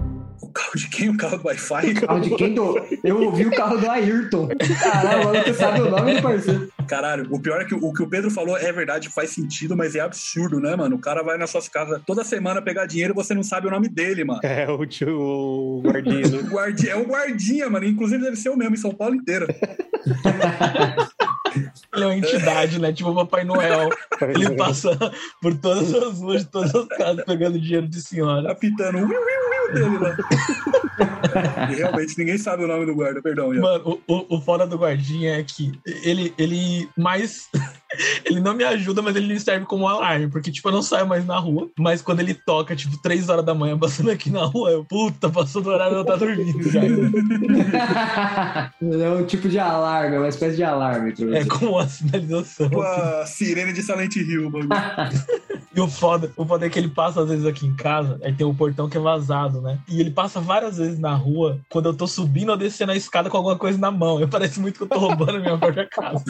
carro de quem? O carro do Wi-Fi? Carro de quem do... Eu ouvi o carro do Ayrton. Caralho, tu sabe o nome do parceiro. Caralho, o pior é que o, o que o Pedro falou é verdade, faz sentido, mas é absurdo, né, mano? O cara vai nas suas casas toda semana pegar dinheiro e você não sabe o nome dele, mano. É o tio o guardinha, né? (laughs) O guardi- é o guardinha, mano. Inclusive deve ser o mesmo em São Paulo inteiro. (laughs) Ele é uma entidade, né? Tipo o Papai Noel. Ele passa por todas as ruas, de todas as casas, pegando dinheiro de senhora. Apitando o wiu, wiu, wiu dele lá. (laughs) E realmente ninguém sabe o nome do guarda, perdão. Ian. Mano, o, o, o foda do guardinha é que ele, ele mais. Ele não me ajuda, mas ele me serve como um alarme. Porque, tipo, eu não saio mais na rua. Mas quando ele toca, tipo, 3 horas da manhã, passando aqui na rua, eu, puta, passou do horário, eu tá dormindo já. (laughs) É um tipo de alarme, é uma espécie de alarme. É como uma sinalização. Tipo a sirene de Silent Hill, mano. (laughs) E o foda, o foda é que ele passa às vezes aqui em casa, aí tem o portão que é vazado, né? E ele passa várias vezes na rua, quando eu tô subindo ou descendo a escada com alguma coisa na mão. Eu parece muito que eu tô roubando a minha própria casa.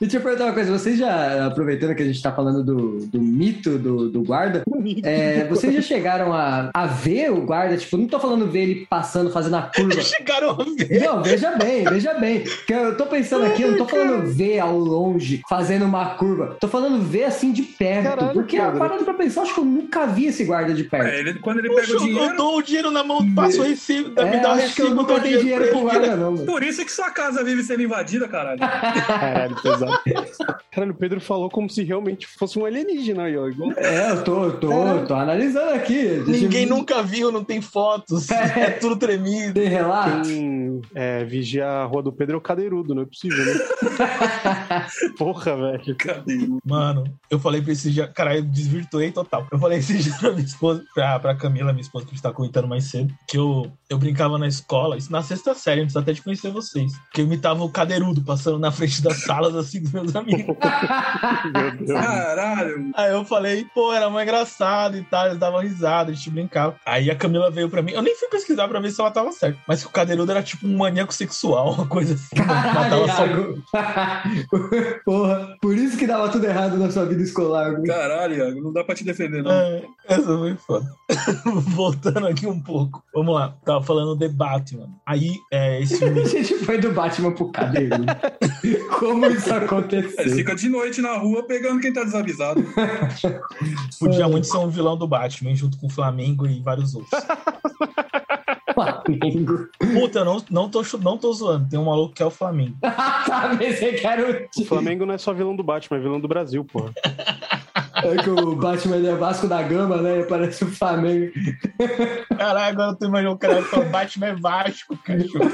Deixa (laughs) eu perguntar uma coisa, vocês já, aproveitando que a gente tá falando do, do mito do, do guarda, (laughs) é, vocês já chegaram a, a ver o guarda? Tipo, não tô falando ver ele passando, fazendo a curva. Chegaram a ver. Não, veja bem, veja bem. Que eu tô pensando aqui, eu não tô falando ver ao longe, fazendo uma curva. Tô falando ver assim de perto. Caralho, porque cara. parando pra pensar, acho que eu nunca vi esse guarda de perto. É, ele, quando ele pega Puxa, o eu dinheiro. dou o dinheiro na mão, passo o recibo, me É, dá o acho que eu nunca dei dinheiro pro guarda, não, mano. Por isso que sua casa vive sendo invadida, caralho. (laughs) Caralho, pesado. (laughs) Caralho, o Pedro falou como se realmente fosse um alienígena aí, ó. Igual- É, eu tô, eu tô, eu tô analisando aqui. Ninguém eu- nunca viu, não tem fotos, é tudo tremido. Tem relato? Quem é, vigia a rua do Pedro é o cadeirudo, não é possível, né? (laughs) Porra, velho. Cadê? Mano, eu falei pra esse dia, cara, eu desvirtuei total. Eu falei esse dia pra minha esposa, pra, pra Camila, minha esposa, que a gente tá comentando mais cedo, que eu, eu brincava na escola, isso na sexta série, antes até de conhecer vocês, que eu imitava o cadeirudo passando na frente das salas assim (laughs) dos meus amigos. (laughs) Meu Deus. Caralho. Aí eu falei, pô, era mais engraçado e tal, eles davam risada, a gente brincava. Aí a Camila veio pra mim, eu nem fui pesquisar pra ver se ela tava certa, mas que o cadeirudo era tipo um maníaco sexual, (laughs) uma coisa assim. Só- Caralho, (laughs) Iago. Porra, por isso que dava tudo errado na sua vida escolar. viu? Caralho, Iago, não dá pra te defender, não. É, essa foi foda. Voltando aqui um pouco. Vamos lá. Tava falando de Batman. Aí, é, esse A gente foi do Batman pro cadeiro. Como isso Ele aconteceu? fica de noite na rua pegando quem tá desavisado. (laughs) podia muito ser um vilão do Batman, junto com o Flamengo e vários outros. (laughs) Flamengo. Puta, eu não, não, tô, não tô zoando. Tem um maluco que é o Flamengo. (laughs) tá, pensei que era o O Flamengo não é só vilão do Batman, é vilão do Brasil, porra. É que o Batman é Vasco da Gama, né? Parece o Flamengo. Caralho, agora eu tô imaginando o cara que Batman é Vasco, cachorro.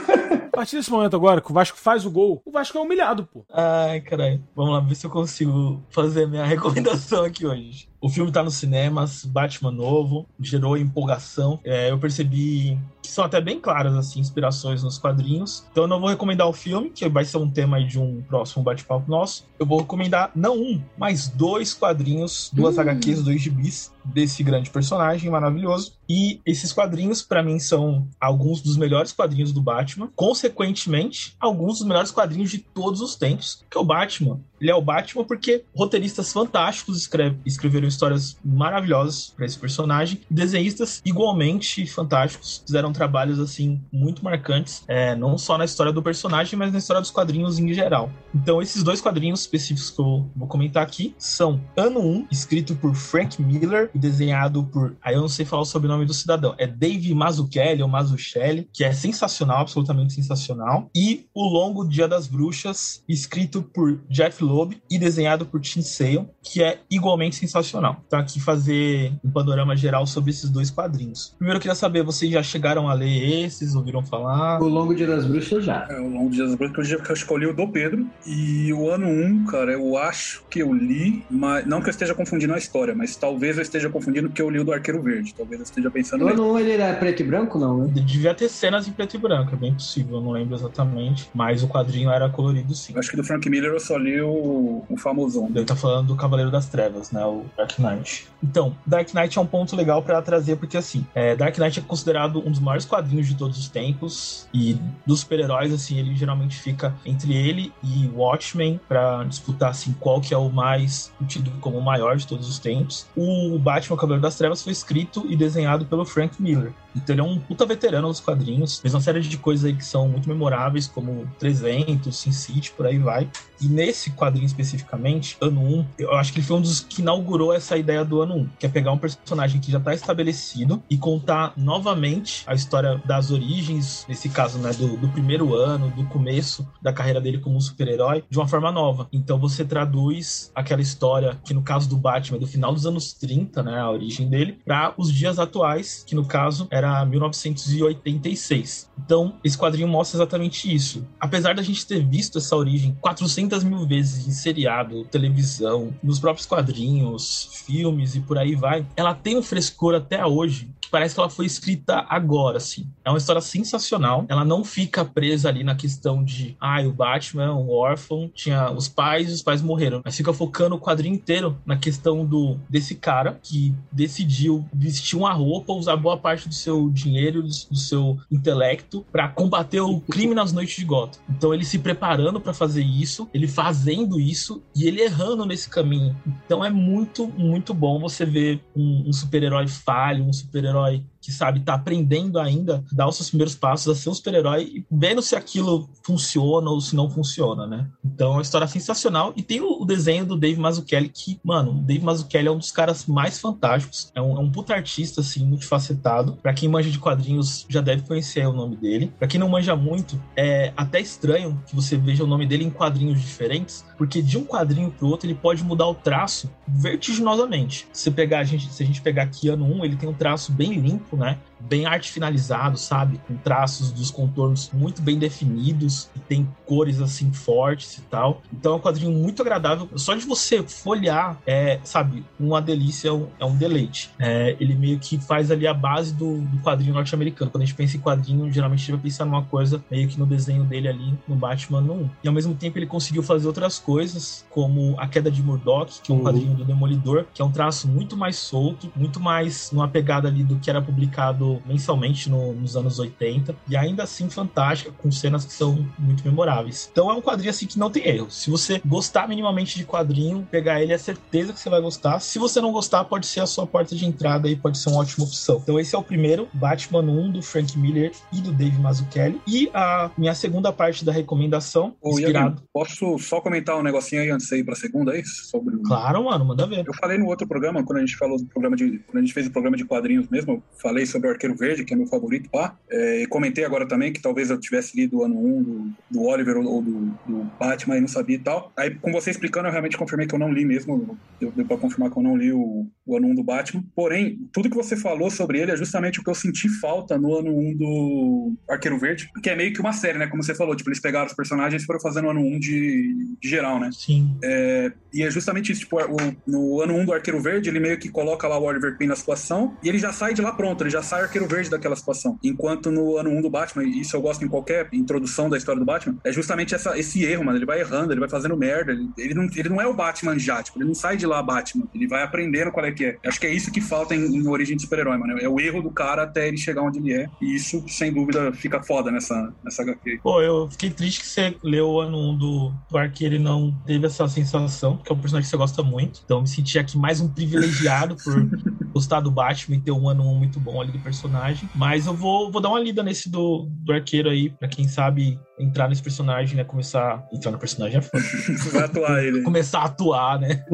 A partir desse momento agora que o Vasco faz o gol, o Vasco é humilhado, pô. Ai, caralho. Vamos lá, ver se eu consigo fazer a minha (laughs) recomendação aqui hoje. O filme tá nos cinemas, Batman novo, gerou empolgação. É, eu percebi que são até bem claras, assim, inspirações nos quadrinhos. Então eu não vou recomendar o filme, que vai ser um tema de um próximo bate-papo nosso. Eu vou recomendar, não um, mas dois quadrinhos, duas HQs, dois gibis desse grande personagem maravilhoso. E esses quadrinhos, pra mim, são alguns dos melhores quadrinhos do Batman. Consequentemente, alguns dos melhores quadrinhos de todos os tempos. Que é o Batman. Ele é o Batman porque roteiristas fantásticos escreve- escreveram histórias maravilhosas pra esse personagem. Desenhistas igualmente fantásticos. Fizeram trabalhos, assim, muito marcantes. é, não só na história do personagem, mas na história dos quadrinhos em geral. Então, esses dois quadrinhos específicos que eu vou comentar aqui são Ano 1, escrito por Frank Miller e desenhado por. Aí eu não sei falar o sobrenome do cidadão. É Dave Mazzucchelli ou Mazzucchelli, que é sensacional, absolutamente sensacional. E O Longo Dia das Bruxas, escrito por Jeff Loeb e desenhado por Tim Sale, que é igualmente sensacional. Então, aqui fazer um panorama geral sobre esses dois quadrinhos. Primeiro, eu queria saber, vocês já chegaram a ler esses? Ouviram falar? O Longo Dia das Bruxas já. É, o Longo Dia das Bruxas, que eu já escolhi o do Pedro. E o ano 1, cara, eu acho que eu li, mas não que eu esteja confundindo a história, mas talvez eu esteja confundindo porque eu li o do Arqueiro Verde. Talvez eu esteja pensando O 1 ele era preto e branco, não, né? Devia ter cenas em preto e branco, é bem possível, eu não lembro exatamente. Mas o quadrinho era colorido sim. Acho que do Frank Miller eu só li o, o famosão. Ele tá falando do Cavaleiro das Trevas, né? O Dark Knight. Então, Dark Knight é um ponto legal pra trazer, porque assim, é, Dark Knight é considerado um dos maiores quadrinhos de todos os tempos. E dos super-heróis, assim, ele geralmente fica entre ele e Watchmen pra disputar, assim, qual que é o mais tido como o maior de todos os tempos. O Batman Cavaleiro das Trevas foi escrito e desenhado pelo Frank Miller. Então ele é um puta veterano dos quadrinhos. Fez uma série de coisas aí que são muito memoráveis, como 300, Sin City, por aí vai. E nesse quadrinho especificamente, ano 1, eu acho que ele foi um dos que inaugurou essa ideia do ano 1, que é pegar um personagem que já tá estabelecido e contar novamente a história das origens, nesse caso, né, do, do primeiro ano, do começo da carreira dele como um super-herói, de uma forma nova. Então você traduz aquela história, que no caso do Batman é do final dos anos 30, né, a origem dele, para os dias atuais, que no caso era 1986. Então, esse quadrinho mostra exatamente isso. Apesar da gente ter visto essa origem 400 mil vezes em seriado, televisão, nos próprios quadrinhos, filmes e por aí vai, ela tem um frescor até hoje parece que ela foi escrita agora, assim. É uma história sensacional. Ela não fica presa ali na questão de, ah, o Batman, um órfão, tinha os pais os pais morreram. Mas fica focando o quadrinho inteiro na questão do desse cara que decidiu vestir uma roupa, usar boa parte do seu dinheiro, do seu intelecto para combater o crime nas noites de Gotham. Então ele se preparando para fazer isso, ele fazendo isso e ele errando nesse caminho. Então é muito, muito bom você ver um, um super-herói falho, um super-herói try que sabe tá aprendendo ainda, dar os seus primeiros passos a ser um super-herói e vendo se aquilo funciona ou se não funciona, né? Então é uma história sensacional e tem o, o desenho do Dave Mazzucchelli que, mano, o Dave Mazzucchelli é um dos caras mais fantásticos, é um, é um puta artista assim, multifacetado. Para quem manja de quadrinhos já deve conhecer o nome dele. Para quem não manja muito, é até estranho que você veja o nome dele em quadrinhos diferentes, porque de um quadrinho pro outro ele pode mudar o traço vertiginosamente. Se pegar a gente, se a gente pegar aqui ano 1, ele tem um traço bem limpo, né? Bem arte finalizado, sabe? Com traços dos contornos muito bem definidos e tem cores assim fortes e tal. Então é um quadrinho muito agradável. Só de você folhear, é, sabe, uma delícia, é um, é um deleite. É, ele meio que faz ali a base do, do quadrinho norte-americano. Quando a gente pensa em quadrinho, geralmente a gente vai pensar numa coisa meio que no desenho dele ali no Batman no 1. E ao mesmo tempo ele conseguiu fazer outras coisas, como A Queda de Murdoch, que é um Uhum. quadrinho do Demolidor, que é um traço muito mais solto, muito mais numa pegada ali do que era publicado mensalmente no- nos anos 80 e ainda assim fantástica, com cenas que são muito memoráveis. Então é um quadrinho assim que não tem erro. Se você gostar minimamente de quadrinho, pegar ele é certeza que você vai gostar. Se você não gostar, pode ser a sua porta de entrada e pode ser uma ótima opção. Então esse é o primeiro, Batman 1 do Frank Miller e do Dave Mazzucchelli. E a minha segunda parte da recomendação, Ô, inspirado. Iago, posso só comentar um negocinho aí antes de ir pra segunda aí? Sobre o... Claro, mano, manda ver. Eu falei no outro programa, quando a gente falou do programa de. Quando a gente fez o programa de quadrinhos mesmo, eu falei sobre o Arqueiro Verde, que é meu favorito lá. É, comentei agora também que talvez eu tivesse lido o ano 1 do, do Oliver ou, ou do, do Batman e não sabia e tal. Aí, com você explicando, eu realmente confirmei que eu não li mesmo. Deu, deu pra confirmar que eu não li o, o ano 1 do Batman. Porém, tudo que você falou sobre ele é justamente o que eu senti falta no ano 1 do Arqueiro Verde, que é meio que uma série, né? Como você falou, tipo, eles pegaram os personagens e foram fazendo o ano 1 de, de geral, né? Sim. É, e é justamente isso, tipo, o- no ano 1 do Arqueiro Verde, ele meio que coloca lá o Oliver Queen na situação e ele já sai de lá pronto, ele já sai Arqueiro Verde daquela situação. Enquanto no ano 1 do Batman, e isso eu gosto em qualquer introdução da história do Batman, é justamente essa, esse erro, mano. Ele vai errando, ele vai fazendo merda. Ele, ele, não, ele não é o Batman já, tipo, ele não sai de lá Batman. Ele vai aprendendo qual é que é. Acho que é isso que falta em, em Origem de Super-Herói, mano. É o erro do cara até ele chegar onde ele é. E isso, sem dúvida, fica foda nessa, nessa HQ. Pô, eu fiquei triste que você leu o ano 1 do, do Arqueiro e não teve essa sensação, porque é um personagem que você gosta muito. Então eu me senti aqui mais um privilegiado por (laughs) gostar do Batman e ter um ano 1 muito bom ali do personagem. Mas eu vou, vou dar uma lida nesse do, do Arqueiro aí, pra quem sabe entrar nesse personagem, né? Começar. Entrar no personagem é foda. (laughs) Vai atuar ele. (laughs) Começar a atuar, né?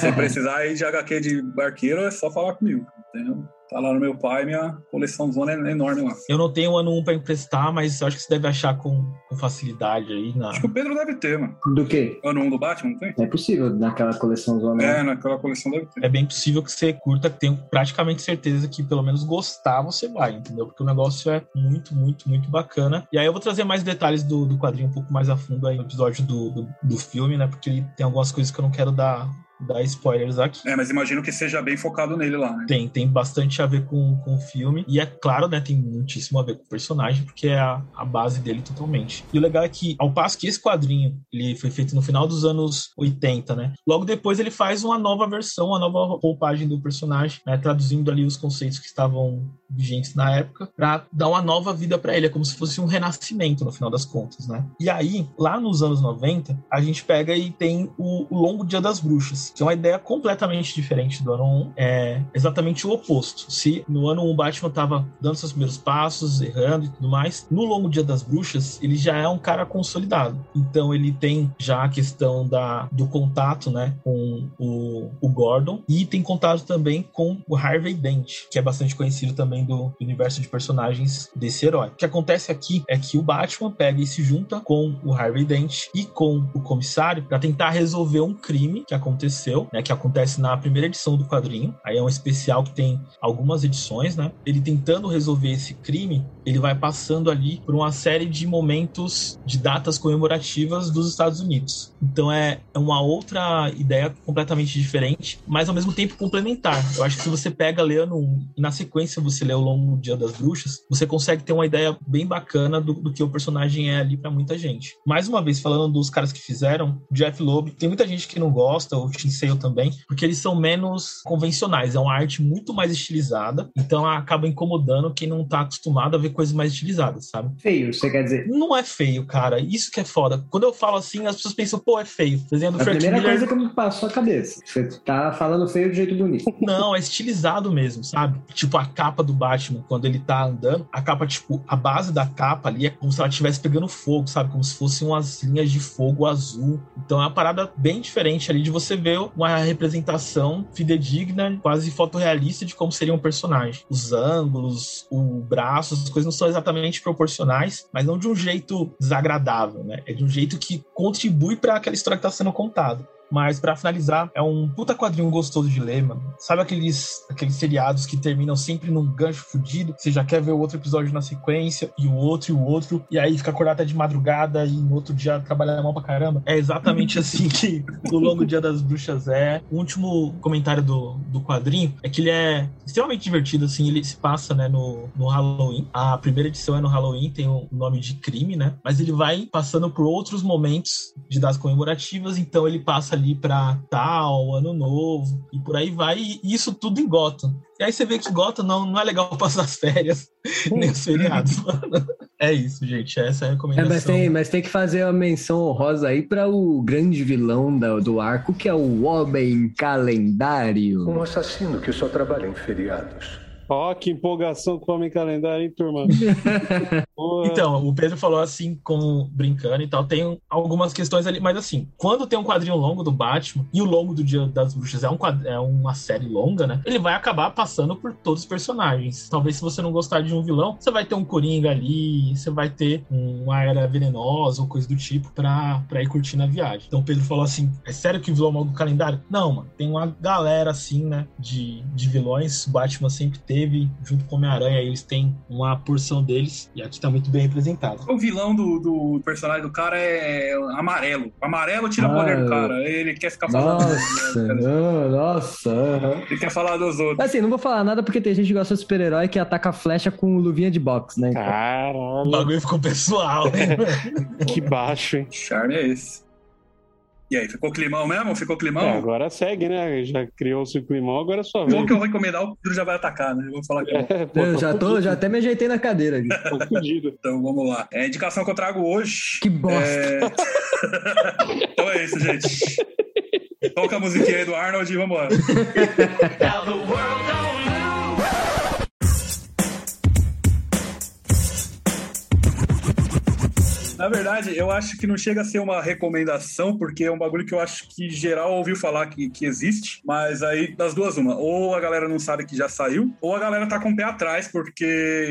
Se precisar aí de HQ de barqueiro, é só falar comigo. Entendeu? Tá lá no meu pai, minha coleção zona é enorme lá. Eu não tenho o ano 1 pra emprestar, mas eu acho que você deve achar com, com facilidade aí na. Acho que o Pedro deve ter, mano. Do quê? Ano 1 do Batman, não tem? É possível naquela coleção zona. É, naquela coleção deve ter. é bem possível que você curta, que tenho praticamente certeza que pelo menos gostar você vai, entendeu? Porque o negócio é muito, muito, muito bacana. E aí eu vou trazer mais detalhes do, do quadrinho um pouco mais a fundo aí no episódio do, do, do filme, né? Porque tem algumas coisas que eu não quero dar, dar spoilers aqui. É, mas imagino que seja bem focado nele lá, né? Tem, tem bastante a ver com, com o filme. E é claro, né? Tem muitíssimo a ver com o personagem, porque é a, a base dele totalmente. E o legal é que, ao passo que esse quadrinho ele foi feito no final dos anos 80, né? Logo depois ele faz uma nova versão, uma nova roupagem do personagem, né? Traduzindo ali os conceitos que estavam vigentes na época, para dar uma nova vida para ele. É como se fosse um renascimento, no final das contas, né? E aí, lá nos anos 90, a gente pega e tem o, o Longo Dia das Bruxas, que é uma ideia completamente diferente do ano 1. É exatamente o oposto. Se no ano 1 o Batman tava dando seus primeiros passos, errando e tudo mais, no Longo Dia das Bruxas, ele já é um cara consolidado. Então ele tem já a questão da, do contato, né, com o, o Gordon e tem contato também com o Harvey Dent, que é bastante conhecido também do universo de personagens desse herói. O que acontece aqui é que o Batman pega e se junta com o Harvey Dent e com o comissário para tentar resolver um crime que aconteceu, né, que acontece na primeira edição do quadrinho. Aí é um especial que tem algumas edições, né? Ele tentando resolver esse crime, ele vai passando ali por uma série de momentos de datas comemorativas dos Estados Unidos. Então é, é uma outra ideia completamente diferente, mas ao mesmo tempo complementar. Eu acho que se você pega lendo um, e na sequência você lê ao longo Dia das Bruxas, você consegue ter uma ideia bem bacana do, do que o personagem é ali para muita gente. Mais uma vez, falando dos caras que fizeram, Jeff Loeb, tem muita gente que não gosta, o Sale também, porque eles são menos convencionais. É uma arte muito mais estilizada, então acaba incomodando quem não tá acostumado a ver coisas mais estilizadas, sabe? Feio, você quer dizer? Não é feio, cara. Isso que é foda. Quando eu falo assim, as pessoas pensam, pô, é feio. Desenho do A Frank primeira Miller. coisa que me passou a cabeça. Você tá falando feio de jeito bonito. (laughs) Não, é estilizado mesmo, sabe? Tipo, a capa do Batman, quando ele tá andando, a capa, tipo, a base da capa ali é como se ela estivesse pegando fogo, sabe? Como se fossem umas linhas de fogo azul. Então é uma parada bem diferente ali de você ver uma representação fidedigna, quase fotorrealista de como seria um personagem. Os ângulos, o braço, as coisas não são exatamente proporcionais, mas não de um jeito desagradável, né? É de um jeito que contribui para aquela história que tá sendo contada. Mas pra finalizar, é um puta quadrinho gostoso de ler, mano. Sabe aqueles, aqueles seriados que terminam sempre num gancho fudido? Você já quer ver o outro episódio na sequência, e o outro, e o outro, e aí fica acordado até de madrugada, e no outro dia trabalhar mal pra caramba. É exatamente (laughs) assim que o Longo Dia das Bruxas é. O último comentário do, do quadrinho é que ele é extremamente divertido, assim, ele se passa, né, no, no Halloween. A primeira edição é no Halloween, tem o nome de crime, né? Mas ele vai passando por outros momentos de datas comemorativas, então ele passa ali ali pra tal, ano novo, e por aí vai, e isso tudo em Gotham. E aí você vê que Gotham não, não é legal (laughs) passar as férias, nem os feriados, mano. É isso, gente. Essa é a É, recomendação. mas, tem, mas tem que fazer a menção honrosa aí para o grande vilão da- do arco, que é o Homem Calendário. Um assassino que só trabalha em feriados. Ó, que empolgação com o Homem Calendário, hein, turma? (laughs) Então, o Pedro falou assim, com brincando e tal, tem algumas questões ali, mas assim, quando tem um quadrinho longo do Batman e o longo do Dia das Bruxas é, um é uma série longa, né? Ele vai acabar passando por todos os personagens. Talvez se você não gostar de um vilão, você vai ter um Coringa ali, você vai ter uma era venenosa ou coisa do tipo pra, pra ir curtindo a viagem. Então o Pedro falou assim: é sério que o vilão é o do calendário? Não, mano. Tem uma galera assim, né? De, de vilões. O Batman sempre teve, junto com o Homem-Aranha, eles têm uma porção deles, e aqui tá muito bem representado. O vilão do, do personagem do cara é amarelo. Amarelo tira Ah, o poder do cara. Ele quer ficar falando. Nossa, (laughs) não, nossa. Ele quer falar dos outros. Assim, não vou falar nada porque tem gente que gosta de super-herói que ataca a flecha com luvinha de boxe, né? Então, O Caralho, bagulho ficou pessoal, né? (laughs) que baixo, hein? Charme é esse. E aí, ficou climão mesmo? Ficou climão? É, agora segue, né? Já criou-se o climão, agora é só Bom vez. que eu vou recomendar, o Pedro já vai atacar, né? Eu vou falar que. É, pô, eu já tô, já até me ajeitei na cadeira aqui. tô fudido. Então vamos lá. É a indicação que eu trago hoje. Que bosta. É... (laughs) então é isso, gente. Toca a musiquinha aí do Arnold e vambora. Na verdade, eu acho que não chega a ser uma recomendação, porque é um bagulho que eu acho que geral ouviu falar que, que existe, mas aí das duas, uma. Ou a galera não sabe que já saiu, ou a galera tá com o pé atrás, porque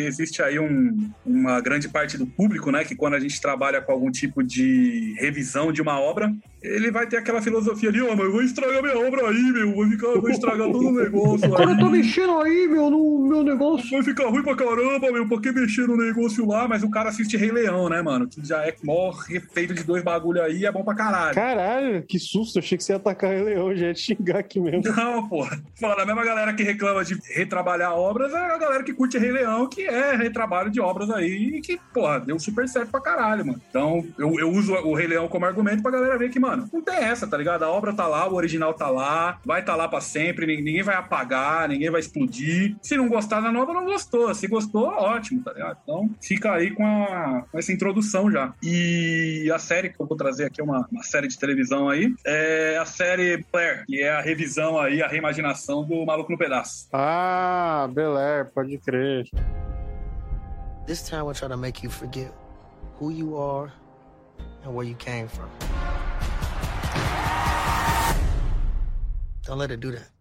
existe aí um- uma grande parte do público, né, que quando a gente trabalha com algum tipo de revisão de uma obra, ele vai ter aquela filosofia ali, ó, mas eu vou estragar minha obra aí, meu, vou, ficar, vou estragar todo o negócio O cara aí. tá mexendo aí, meu, no meu negócio. Vai ficar ruim pra caramba, meu, por que mexer no negócio lá? Mas o cara assiste Rei Leão, né, mano? Que já é mó feito de dois bagulho aí, é bom pra caralho. Caralho, que susto. Achei que você ia atacar o leão, já ia te xingar aqui mesmo. Não, porra. Falando, a mesma galera que reclama de retrabalhar obras é a galera que curte Rei Leão, que é retrabalho de obras aí e que, porra, deu super certo pra caralho, mano. Então, eu, eu uso o Rei Leão como argumento pra galera ver que, mano, não tem essa, tá ligado? A obra tá lá, o original tá lá, vai tá lá pra sempre, nin- ninguém vai apagar, ninguém vai explodir. Se não gostar da nova, não gostou. Se gostou, ótimo, tá ligado? Então, fica aí com, a- com essa introdução já. E a série que eu vou trazer aqui é uma, uma série de televisão aí, é a série Blair, que é a revisão aí, a reimaginação do Maluco no Pedaço. Ah, Bel Air, pode crer. This time we'll try to make you forget who you are and where you came from. Don't let it do that.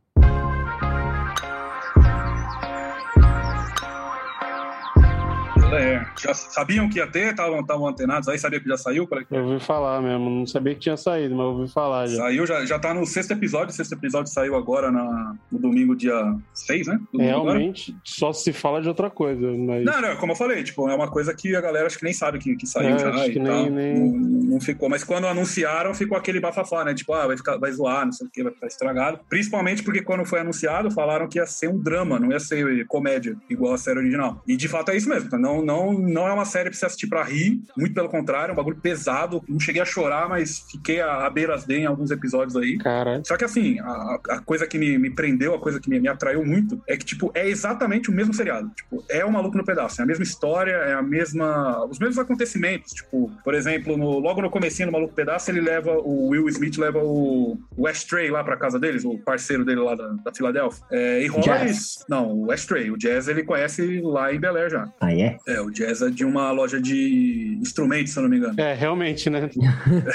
Blair. Já sabiam que ia ter? Estavam antenados aí? Sabia que já saiu? É é? Eu ouvi falar mesmo. Não sabia que tinha saído, mas eu ouvi falar já. Saiu, já, já tá no sexto episódio. O sexto episódio saiu agora na, no domingo, dia 6, né? Domingo agora. Realmente, só se fala de outra coisa, mas. Não, não, como eu falei, tipo, é uma coisa que a galera acho que nem sabe que, que saiu É, já acho e que tal. nem- nem- Não, não ficou. Mas quando anunciaram, ficou aquele bafafá, né? Tipo, ah, vai, ficar, vai zoar, não sei o que, vai ficar estragado. Principalmente porque quando foi anunciado, falaram que ia ser um drama, não ia ser comédia, igual a série original. E de fato é isso mesmo. tá? Não, não, não é uma série pra você assistir pra rir, muito pelo contrário, é um bagulho pesado. Não cheguei a chorar, mas fiquei a, a beiras de em alguns episódios aí. Cara, Só que assim, a, a coisa que me, me prendeu, a coisa que me, me atraiu muito, é que, tipo, é exatamente o mesmo seriado. Tipo, é o Maluco no Pedaço. É a mesma história, é a mesma... Os mesmos acontecimentos. Tipo, por exemplo, no- logo no comecinho do Maluco no Pedaço, ele leva... O Will Smith leva o, o Ashtray lá pra casa deles, o parceiro dele lá da, da Filadélfia. É, e rola. Não, o Ashtray. O Jazz ele conhece lá em Bel Air já. Ah, é? É, o Jazz é de uma loja de instrumentos, se eu não me engano. é, realmente, né? (laughs)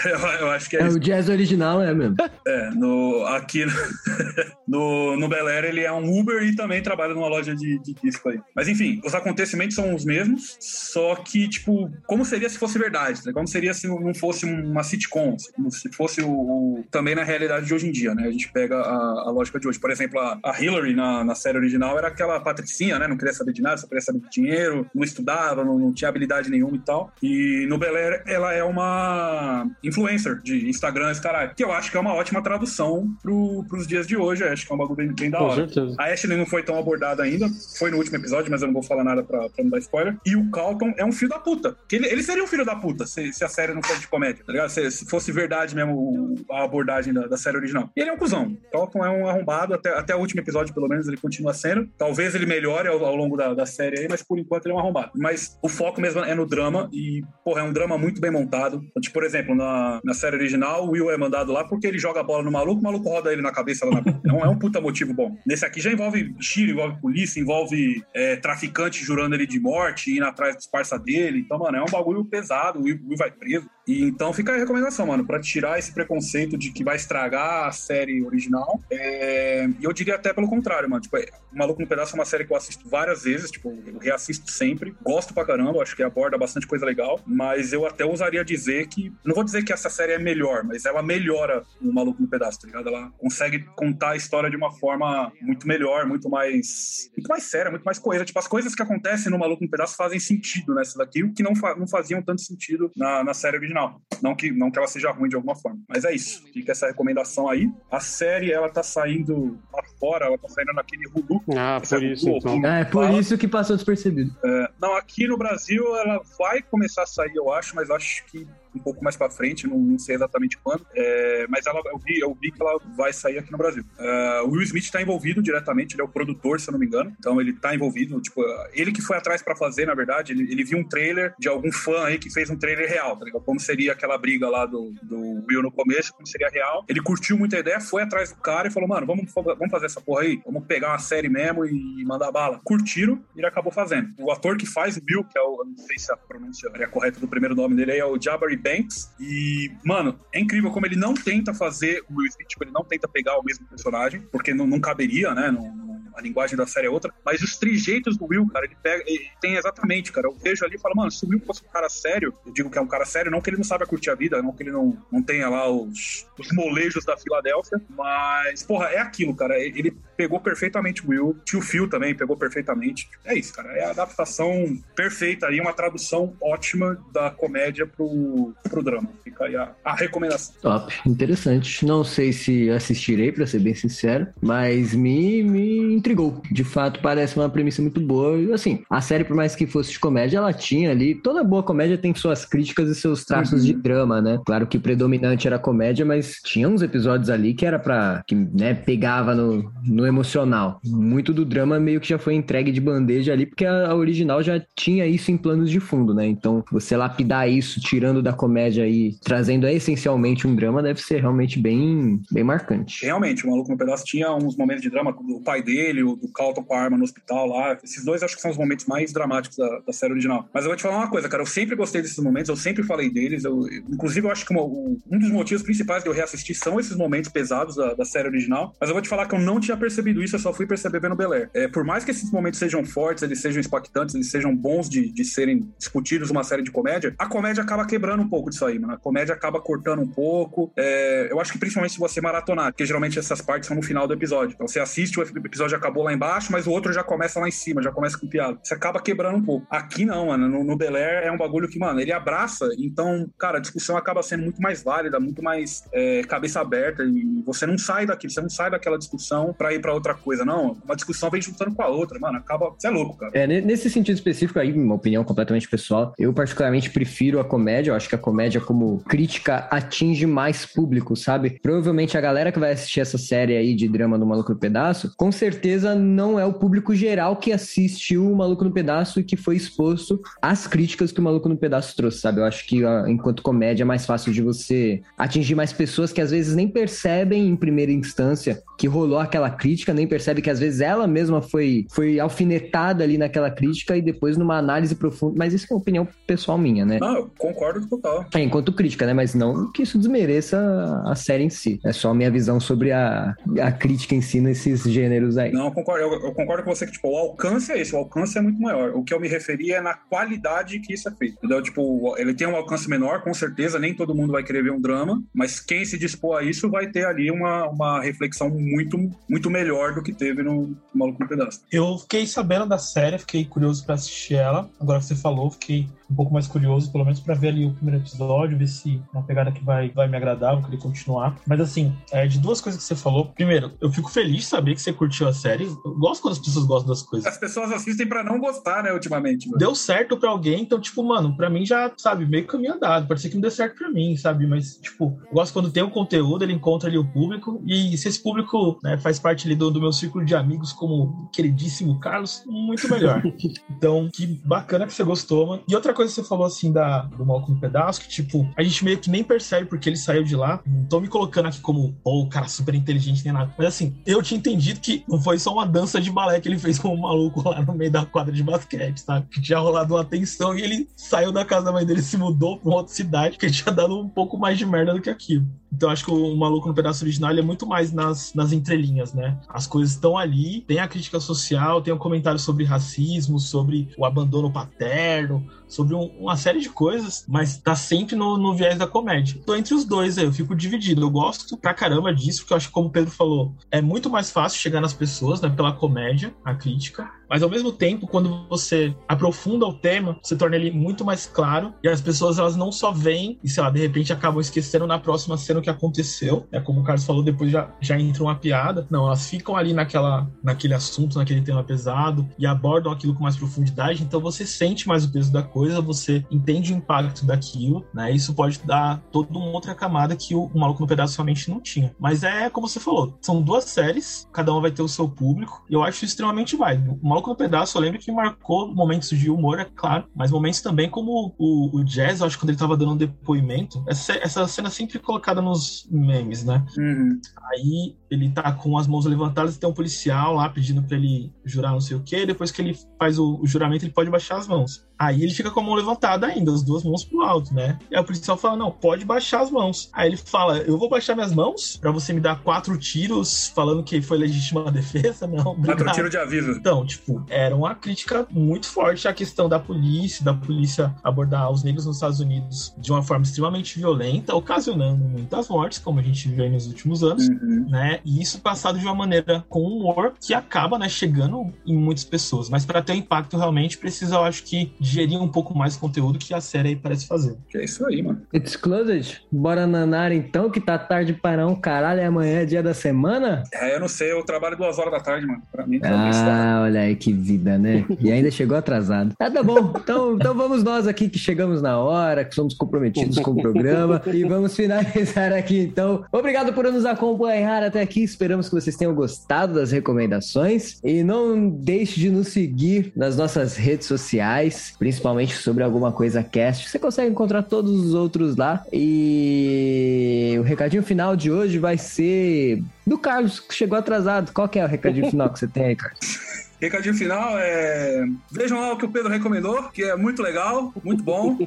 eu, eu acho que é, É, isso. o jazz original é mesmo. É, no, aqui (laughs) no, no Bel Air ele é um Uber e também trabalha numa loja de, de disco aí. Mas enfim, os acontecimentos são os mesmos, só que, tipo, como seria se fosse verdade? Né? Como seria se não fosse uma sitcom? se- Como se fosse o, o- também na realidade de hoje em dia, né? A gente pega a, a lógica de hoje. Por exemplo, a, a Hillary na, na série original era aquela patricinha, né? Não queria saber de nada, só queria saber de dinheiro, não, estudava, não, não tinha habilidade nenhuma e tal. E no Bel Air, ela é uma influencer de Instagram, esse caralho. Que eu acho que é uma ótima tradução pro, pros dias de hoje. Eu acho que é um bagulho bem, bem da Com hora. certeza. A Ashley não foi tão abordada ainda, foi no último episódio, mas eu não vou falar nada pra, pra não dar spoiler. E o Calton é um filho da puta. Que ele, ele seria um filho da puta se, se a série não fosse de comédia, tá ligado? Se, se fosse verdade mesmo a abordagem da, da série original. E ele é um cuzão. Calton é um arrombado, até, até o último episódio, pelo menos, ele continua sendo. Talvez ele melhore ao, ao longo da, da série aí, mas por enquanto ele é um arrombado. Mas o foco mesmo é no drama, e, porra, é um drama muito bem montado. Então, tipo, por exemplo, na, na série original, o Will é mandado lá porque ele joga a bola no maluco, o maluco roda ele na cabeça lá na Não é um puta motivo bom. Nesse aqui já envolve tiro, envolve polícia, envolve é, traficante jurando ele de morte, indo atrás dos parça dele. Então, mano, é um bagulho pesado, o Will, o Will vai preso. E então fica a recomendação, mano, pra tirar esse preconceito de que vai estragar a série original. É, E eu diria até pelo contrário, mano. Tipo, é, Maluco no Pedaço é uma série que eu assisto várias vezes, tipo, eu reassisto sempre. Gosto pra caramba, acho que aborda bastante coisa legal. Mas eu até ousaria dizer que. Não vou dizer que essa série é melhor, mas ela melhora o Maluco no Pedaço, tá ligado? Ela consegue contar a história de uma forma muito melhor, muito mais. Muito mais séria, muito mais coesa. Tipo, as coisas que acontecem no Maluco no Pedaço fazem sentido nessa daqui, o que não, fa- não faziam tanto sentido na, na série original. Não que, não que ela seja ruim de alguma forma. Mas é isso. Fica essa recomendação aí. A série, ela tá saindo lá fora, ela tá saindo naquele Hulu. Ah, por é isso, Hulu, então. que é por fala- isso que passou despercebido. é, não, aqui no Brasil ela vai começar a sair, eu acho, mas acho que um pouco mais pra frente, não, não sei exatamente quando. É, mas ela, eu, vi, eu vi que ela vai sair aqui no Brasil. É, o Will Smith tá envolvido diretamente, ele é o produtor, se eu não me engano. Então ele tá envolvido, tipo, ele que foi atrás pra fazer, na verdade, ele, ele viu um trailer de algum fã aí que fez um trailer real, tá ligado? Como seria aquela briga lá do, do Will no começo, como seria real. Ele curtiu muito a ideia, foi atrás do cara e falou, mano, vamos, vamos fazer essa porra aí? Vamos pegar uma série mesmo e mandar bala. Curtiram e ele acabou fazendo. O ator que faz Bill, que é o, não sei se a pronúncia é correta do primeiro nome dele é o Jabari Banks. E, mano, é incrível como ele não tenta fazer o Will Smith, tipo, ele não tenta pegar o mesmo personagem, porque não, não caberia, né? Não, a linguagem da série é outra, mas os trejeitos do Will, cara, ele pega, ele tem exatamente, cara. Eu vejo ali e falo, mano, se o Will fosse um cara sério, eu digo que é um cara sério, não que ele não saiba curtir a vida, não que ele não, não tenha lá os, os molejos da Filadélfia, mas, porra, é aquilo, cara. Ele pegou perfeitamente o Will, tio Phil também pegou perfeitamente. É isso, cara. É a adaptação perfeita aí, uma tradução ótima da comédia pro, pro drama. Fica aí a, a recomendação. Top, interessante. Não sei se assistirei, pra ser bem sincero, mas me, me intrigou. De fato, parece uma premissa muito boa. E assim, a série, por mais que fosse de comédia, ela tinha ali. Toda boa comédia tem suas críticas e seus traços Uhum. de drama, né? Claro que predominante era a comédia, mas tinha uns episódios ali que era pra. que, né, pegava no, no emocional. Muito do drama meio que já foi entregue de bandeja ali, porque a, a original já tinha isso em planos de fundo, né? Então, você lapidar isso, tirando da comédia e trazendo essencialmente um drama, deve ser realmente bem, bem marcante. Realmente, o Maluco no Pedaço tinha uns momentos de drama, do pai dele, o do Calton com a arma no hospital lá. Esses dois acho que são os momentos mais dramáticos da, da série original. Mas eu vou te falar uma coisa, cara. Eu sempre gostei desses momentos, eu sempre falei deles. Eu, inclusive, eu acho que uma- um dos motivos principais de eu reassistir são esses momentos pesados da, da série original. Mas eu vou te falar que eu não tinha percebido isso, eu só fui perceber vendo Bel Air. É, por mais que esses momentos sejam fortes, eles sejam impactantes, eles sejam bons de, de serem discutidos numa série de comédia, a comédia acaba quebrando um pouco disso aí, mano. A comédia acaba cortando um pouco. É, eu acho que principalmente se você maratonar, porque geralmente essas partes são no final do episódio. Então você assiste, o episódio acabou lá embaixo, mas o outro já começa lá em cima, já começa com piada. Você acaba quebrando um pouco. Aqui não, mano. No, no Bel Air é um bagulho que, mano, ele abraça, então, cara, a discussão acaba sendo muito mais válida, muito mais é, cabeça aberta, e você não sai daquilo, você não sai daquela discussão pra ir pra outra coisa, não. Uma discussão vem juntando com a outra, mano. Acaba. Você é louco, cara. É, ne- nesse sentido específico aí, uma opinião completamente pessoal, eu particularmente prefiro a comédia, eu acho que a comédia como crítica atinge mais público, sabe? Provavelmente a galera que vai assistir essa série aí de drama do Maluco no Pedaço, com certeza não é o público geral que assistiu o Maluco no Pedaço e que foi exposto às críticas que o Maluco no Pedaço trouxe, sabe? Eu acho que enquanto comédia é mais fácil de você atingir mais pessoas que às vezes nem percebem em primeira instância que rolou aquela crítica, nem percebe que às vezes ela mesma foi, foi alfinetada ali naquela crítica e depois numa análise profunda. Mas isso é uma opinião pessoal minha, né? Não, eu concordo total. É, enquanto crítica, né? Mas não que isso desmereça a série em si. É só a minha visão sobre a, a crítica em si nesses gêneros aí. Não, eu concordo, eu, eu concordo com você que, tipo, o alcance é esse, o alcance é muito maior. O que eu me referi é na qualidade que isso é feito. Entendeu? Tipo, ele tem um alcance menor, com certeza, nem todo mundo vai querer ver um drama, mas quem se dispor a isso vai ter ali uma, uma reflexão muito, muito melhor do que teve no Maluco no Pedaço. Eu fiquei sabendo da série, fiquei curioso pra assistir ela. Agora que você falou, fiquei um pouco mais curioso, pelo menos pra ver ali o primeiro episódio, ver se é uma pegada que vai, vai me agradar, vou querer continuar. Mas assim, é, de duas coisas que você falou. Primeiro, eu fico feliz de saber que você curtiu a série. Eu gosto quando as pessoas gostam das coisas. As pessoas assistem pra não gostar, né, ultimamente. mano. Deu certo pra alguém, então, tipo, mano, pra mim já, sabe, meio caminho andado. Pode ser que não dê certo pra mim, sabe? Mas, tipo, eu gosto quando tem um conteúdo, ele encontra ali o público. E se esse público né, faz parte ali do, do meu círculo de amigos, como o queridíssimo Carlos, muito melhor. (laughs) então, que bacana que você gostou, mano. E outra coisa que você falou, assim, da, do Malcolm Pedaço, que, tipo, a gente meio que nem percebe porque ele saiu de lá. Não tô me colocando aqui como, pô, o cara super inteligente nem nada. Mas, assim, eu tinha entendido que não foi só uma dança de balé que ele fez com um maluco lá no meio da quadra de basquete, sabe? Que tinha rolado uma tensão e ele saiu da casa da mãe dele, se mudou pra uma outra cidade, que tinha dado um pouco mais de merda do que aquilo. Então acho que o Maluco no Pedaço Original é muito mais nas, nas entrelinhas, né? As coisas estão ali, tem a crítica social, tem o comentário sobre racismo, sobre o abandono paterno, sobre um- uma série de coisas, mas tá sempre no, no viés da comédia. Tô entre os dois aí, eu fico dividido. Eu gosto pra caramba disso, porque eu acho que, como o Pedro falou, é muito mais fácil chegar nas pessoas, né? Pela comédia, a crítica. Mas ao mesmo tempo, quando você aprofunda o tema, você torna ele muito mais claro. E as pessoas, elas não só veem e, sei lá, de repente acabam esquecendo na próxima cena que aconteceu. É como o Carlos falou, depois já, já entra uma piada. Não, elas ficam ali naquela, naquele assunto, naquele tema pesado e abordam aquilo com mais profundidade. Então você sente mais o peso da coisa, você entende o impacto daquilo, né? Isso pode dar toda uma outra camada que o, o Maluco no Pedaço realmente não tinha. Mas é como você falou, são duas séries, cada uma vai ter o seu público, e eu acho extremamente válido. O Maluco no Pedaço, eu lembro que marcou momentos de humor, é claro, mas momentos também como o, o Jazz, eu acho que quando ele tava dando um depoimento, essa, essa cena é sempre colocada nos memes, né? Uhum. Aí ele tá com as mãos levantadas e tem um policial lá pedindo pra ele jurar não sei o quê. Depois que ele faz o, o juramento, ele pode baixar as mãos. Aí ele fica com a mão levantada ainda, as duas mãos pro alto, né? E aí o policial fala: Não, pode baixar as mãos. Aí ele fala: Eu vou baixar minhas mãos pra você me dar quatro tiros falando que foi legítima defesa? (laughs) Não, Quatro obrigado. tiros de aviso. Então, tipo, era uma crítica muito forte à questão da polícia, da polícia abordar os negros nos Estados Unidos de uma forma extremamente violenta, ocasionando muitas mortes, como a gente viu aí nos últimos anos, Uhum. né? E isso passado de uma maneira com humor que acaba, né, chegando em muitas pessoas. Mas para ter um impacto realmente precisa, eu acho que digerir um pouco mais o conteúdo que a série aí parece fazer. Que é isso aí, mano. It's closed. Bora nanar então, que tá tarde para um caralho e amanhã é dia da semana? É, eu não sei, eu trabalho duas horas da tarde, mano. Pra mim, tá Ah, olha aí que vida, né? E ainda chegou atrasado. Tá, (laughs) tá bom. Então, então vamos nós aqui que chegamos na hora, que somos comprometidos com o programa. E vamos finalizar aqui então. Obrigado por nos acompanhar até aqui. Esperamos que vocês tenham gostado das recomendações. E não deixe de nos seguir nas nossas redes sociais, principalmente sobre alguma coisa cast. Você consegue encontrar todos os outros lá. E o recadinho final de hoje vai ser do Carlos, que chegou atrasado. Qual que é o recadinho final que você tem aí, Carlos? (laughs) Recadinho final é. Vejam lá o que o Pedro recomendou, que é muito legal, muito bom.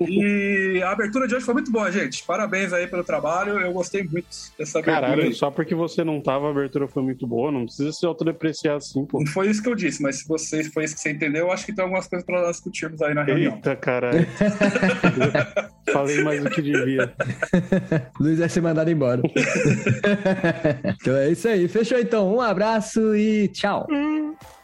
E a abertura de hoje foi muito boa, gente. Parabéns aí pelo trabalho. Eu gostei muito dessa abertura Caralho, aí. só porque você não tava, a abertura foi muito boa, não precisa se autodepreciar assim, pô. Não foi isso que eu disse, mas se você, foi isso que você entendeu, eu acho que tem algumas coisas pra nós discutirmos aí na reunião. Eita, caralho. (laughs) Falei mais do que devia. (laughs) Luiz vai ser mandado embora. (laughs) então é isso aí. Fechou então. Um abraço e tchau.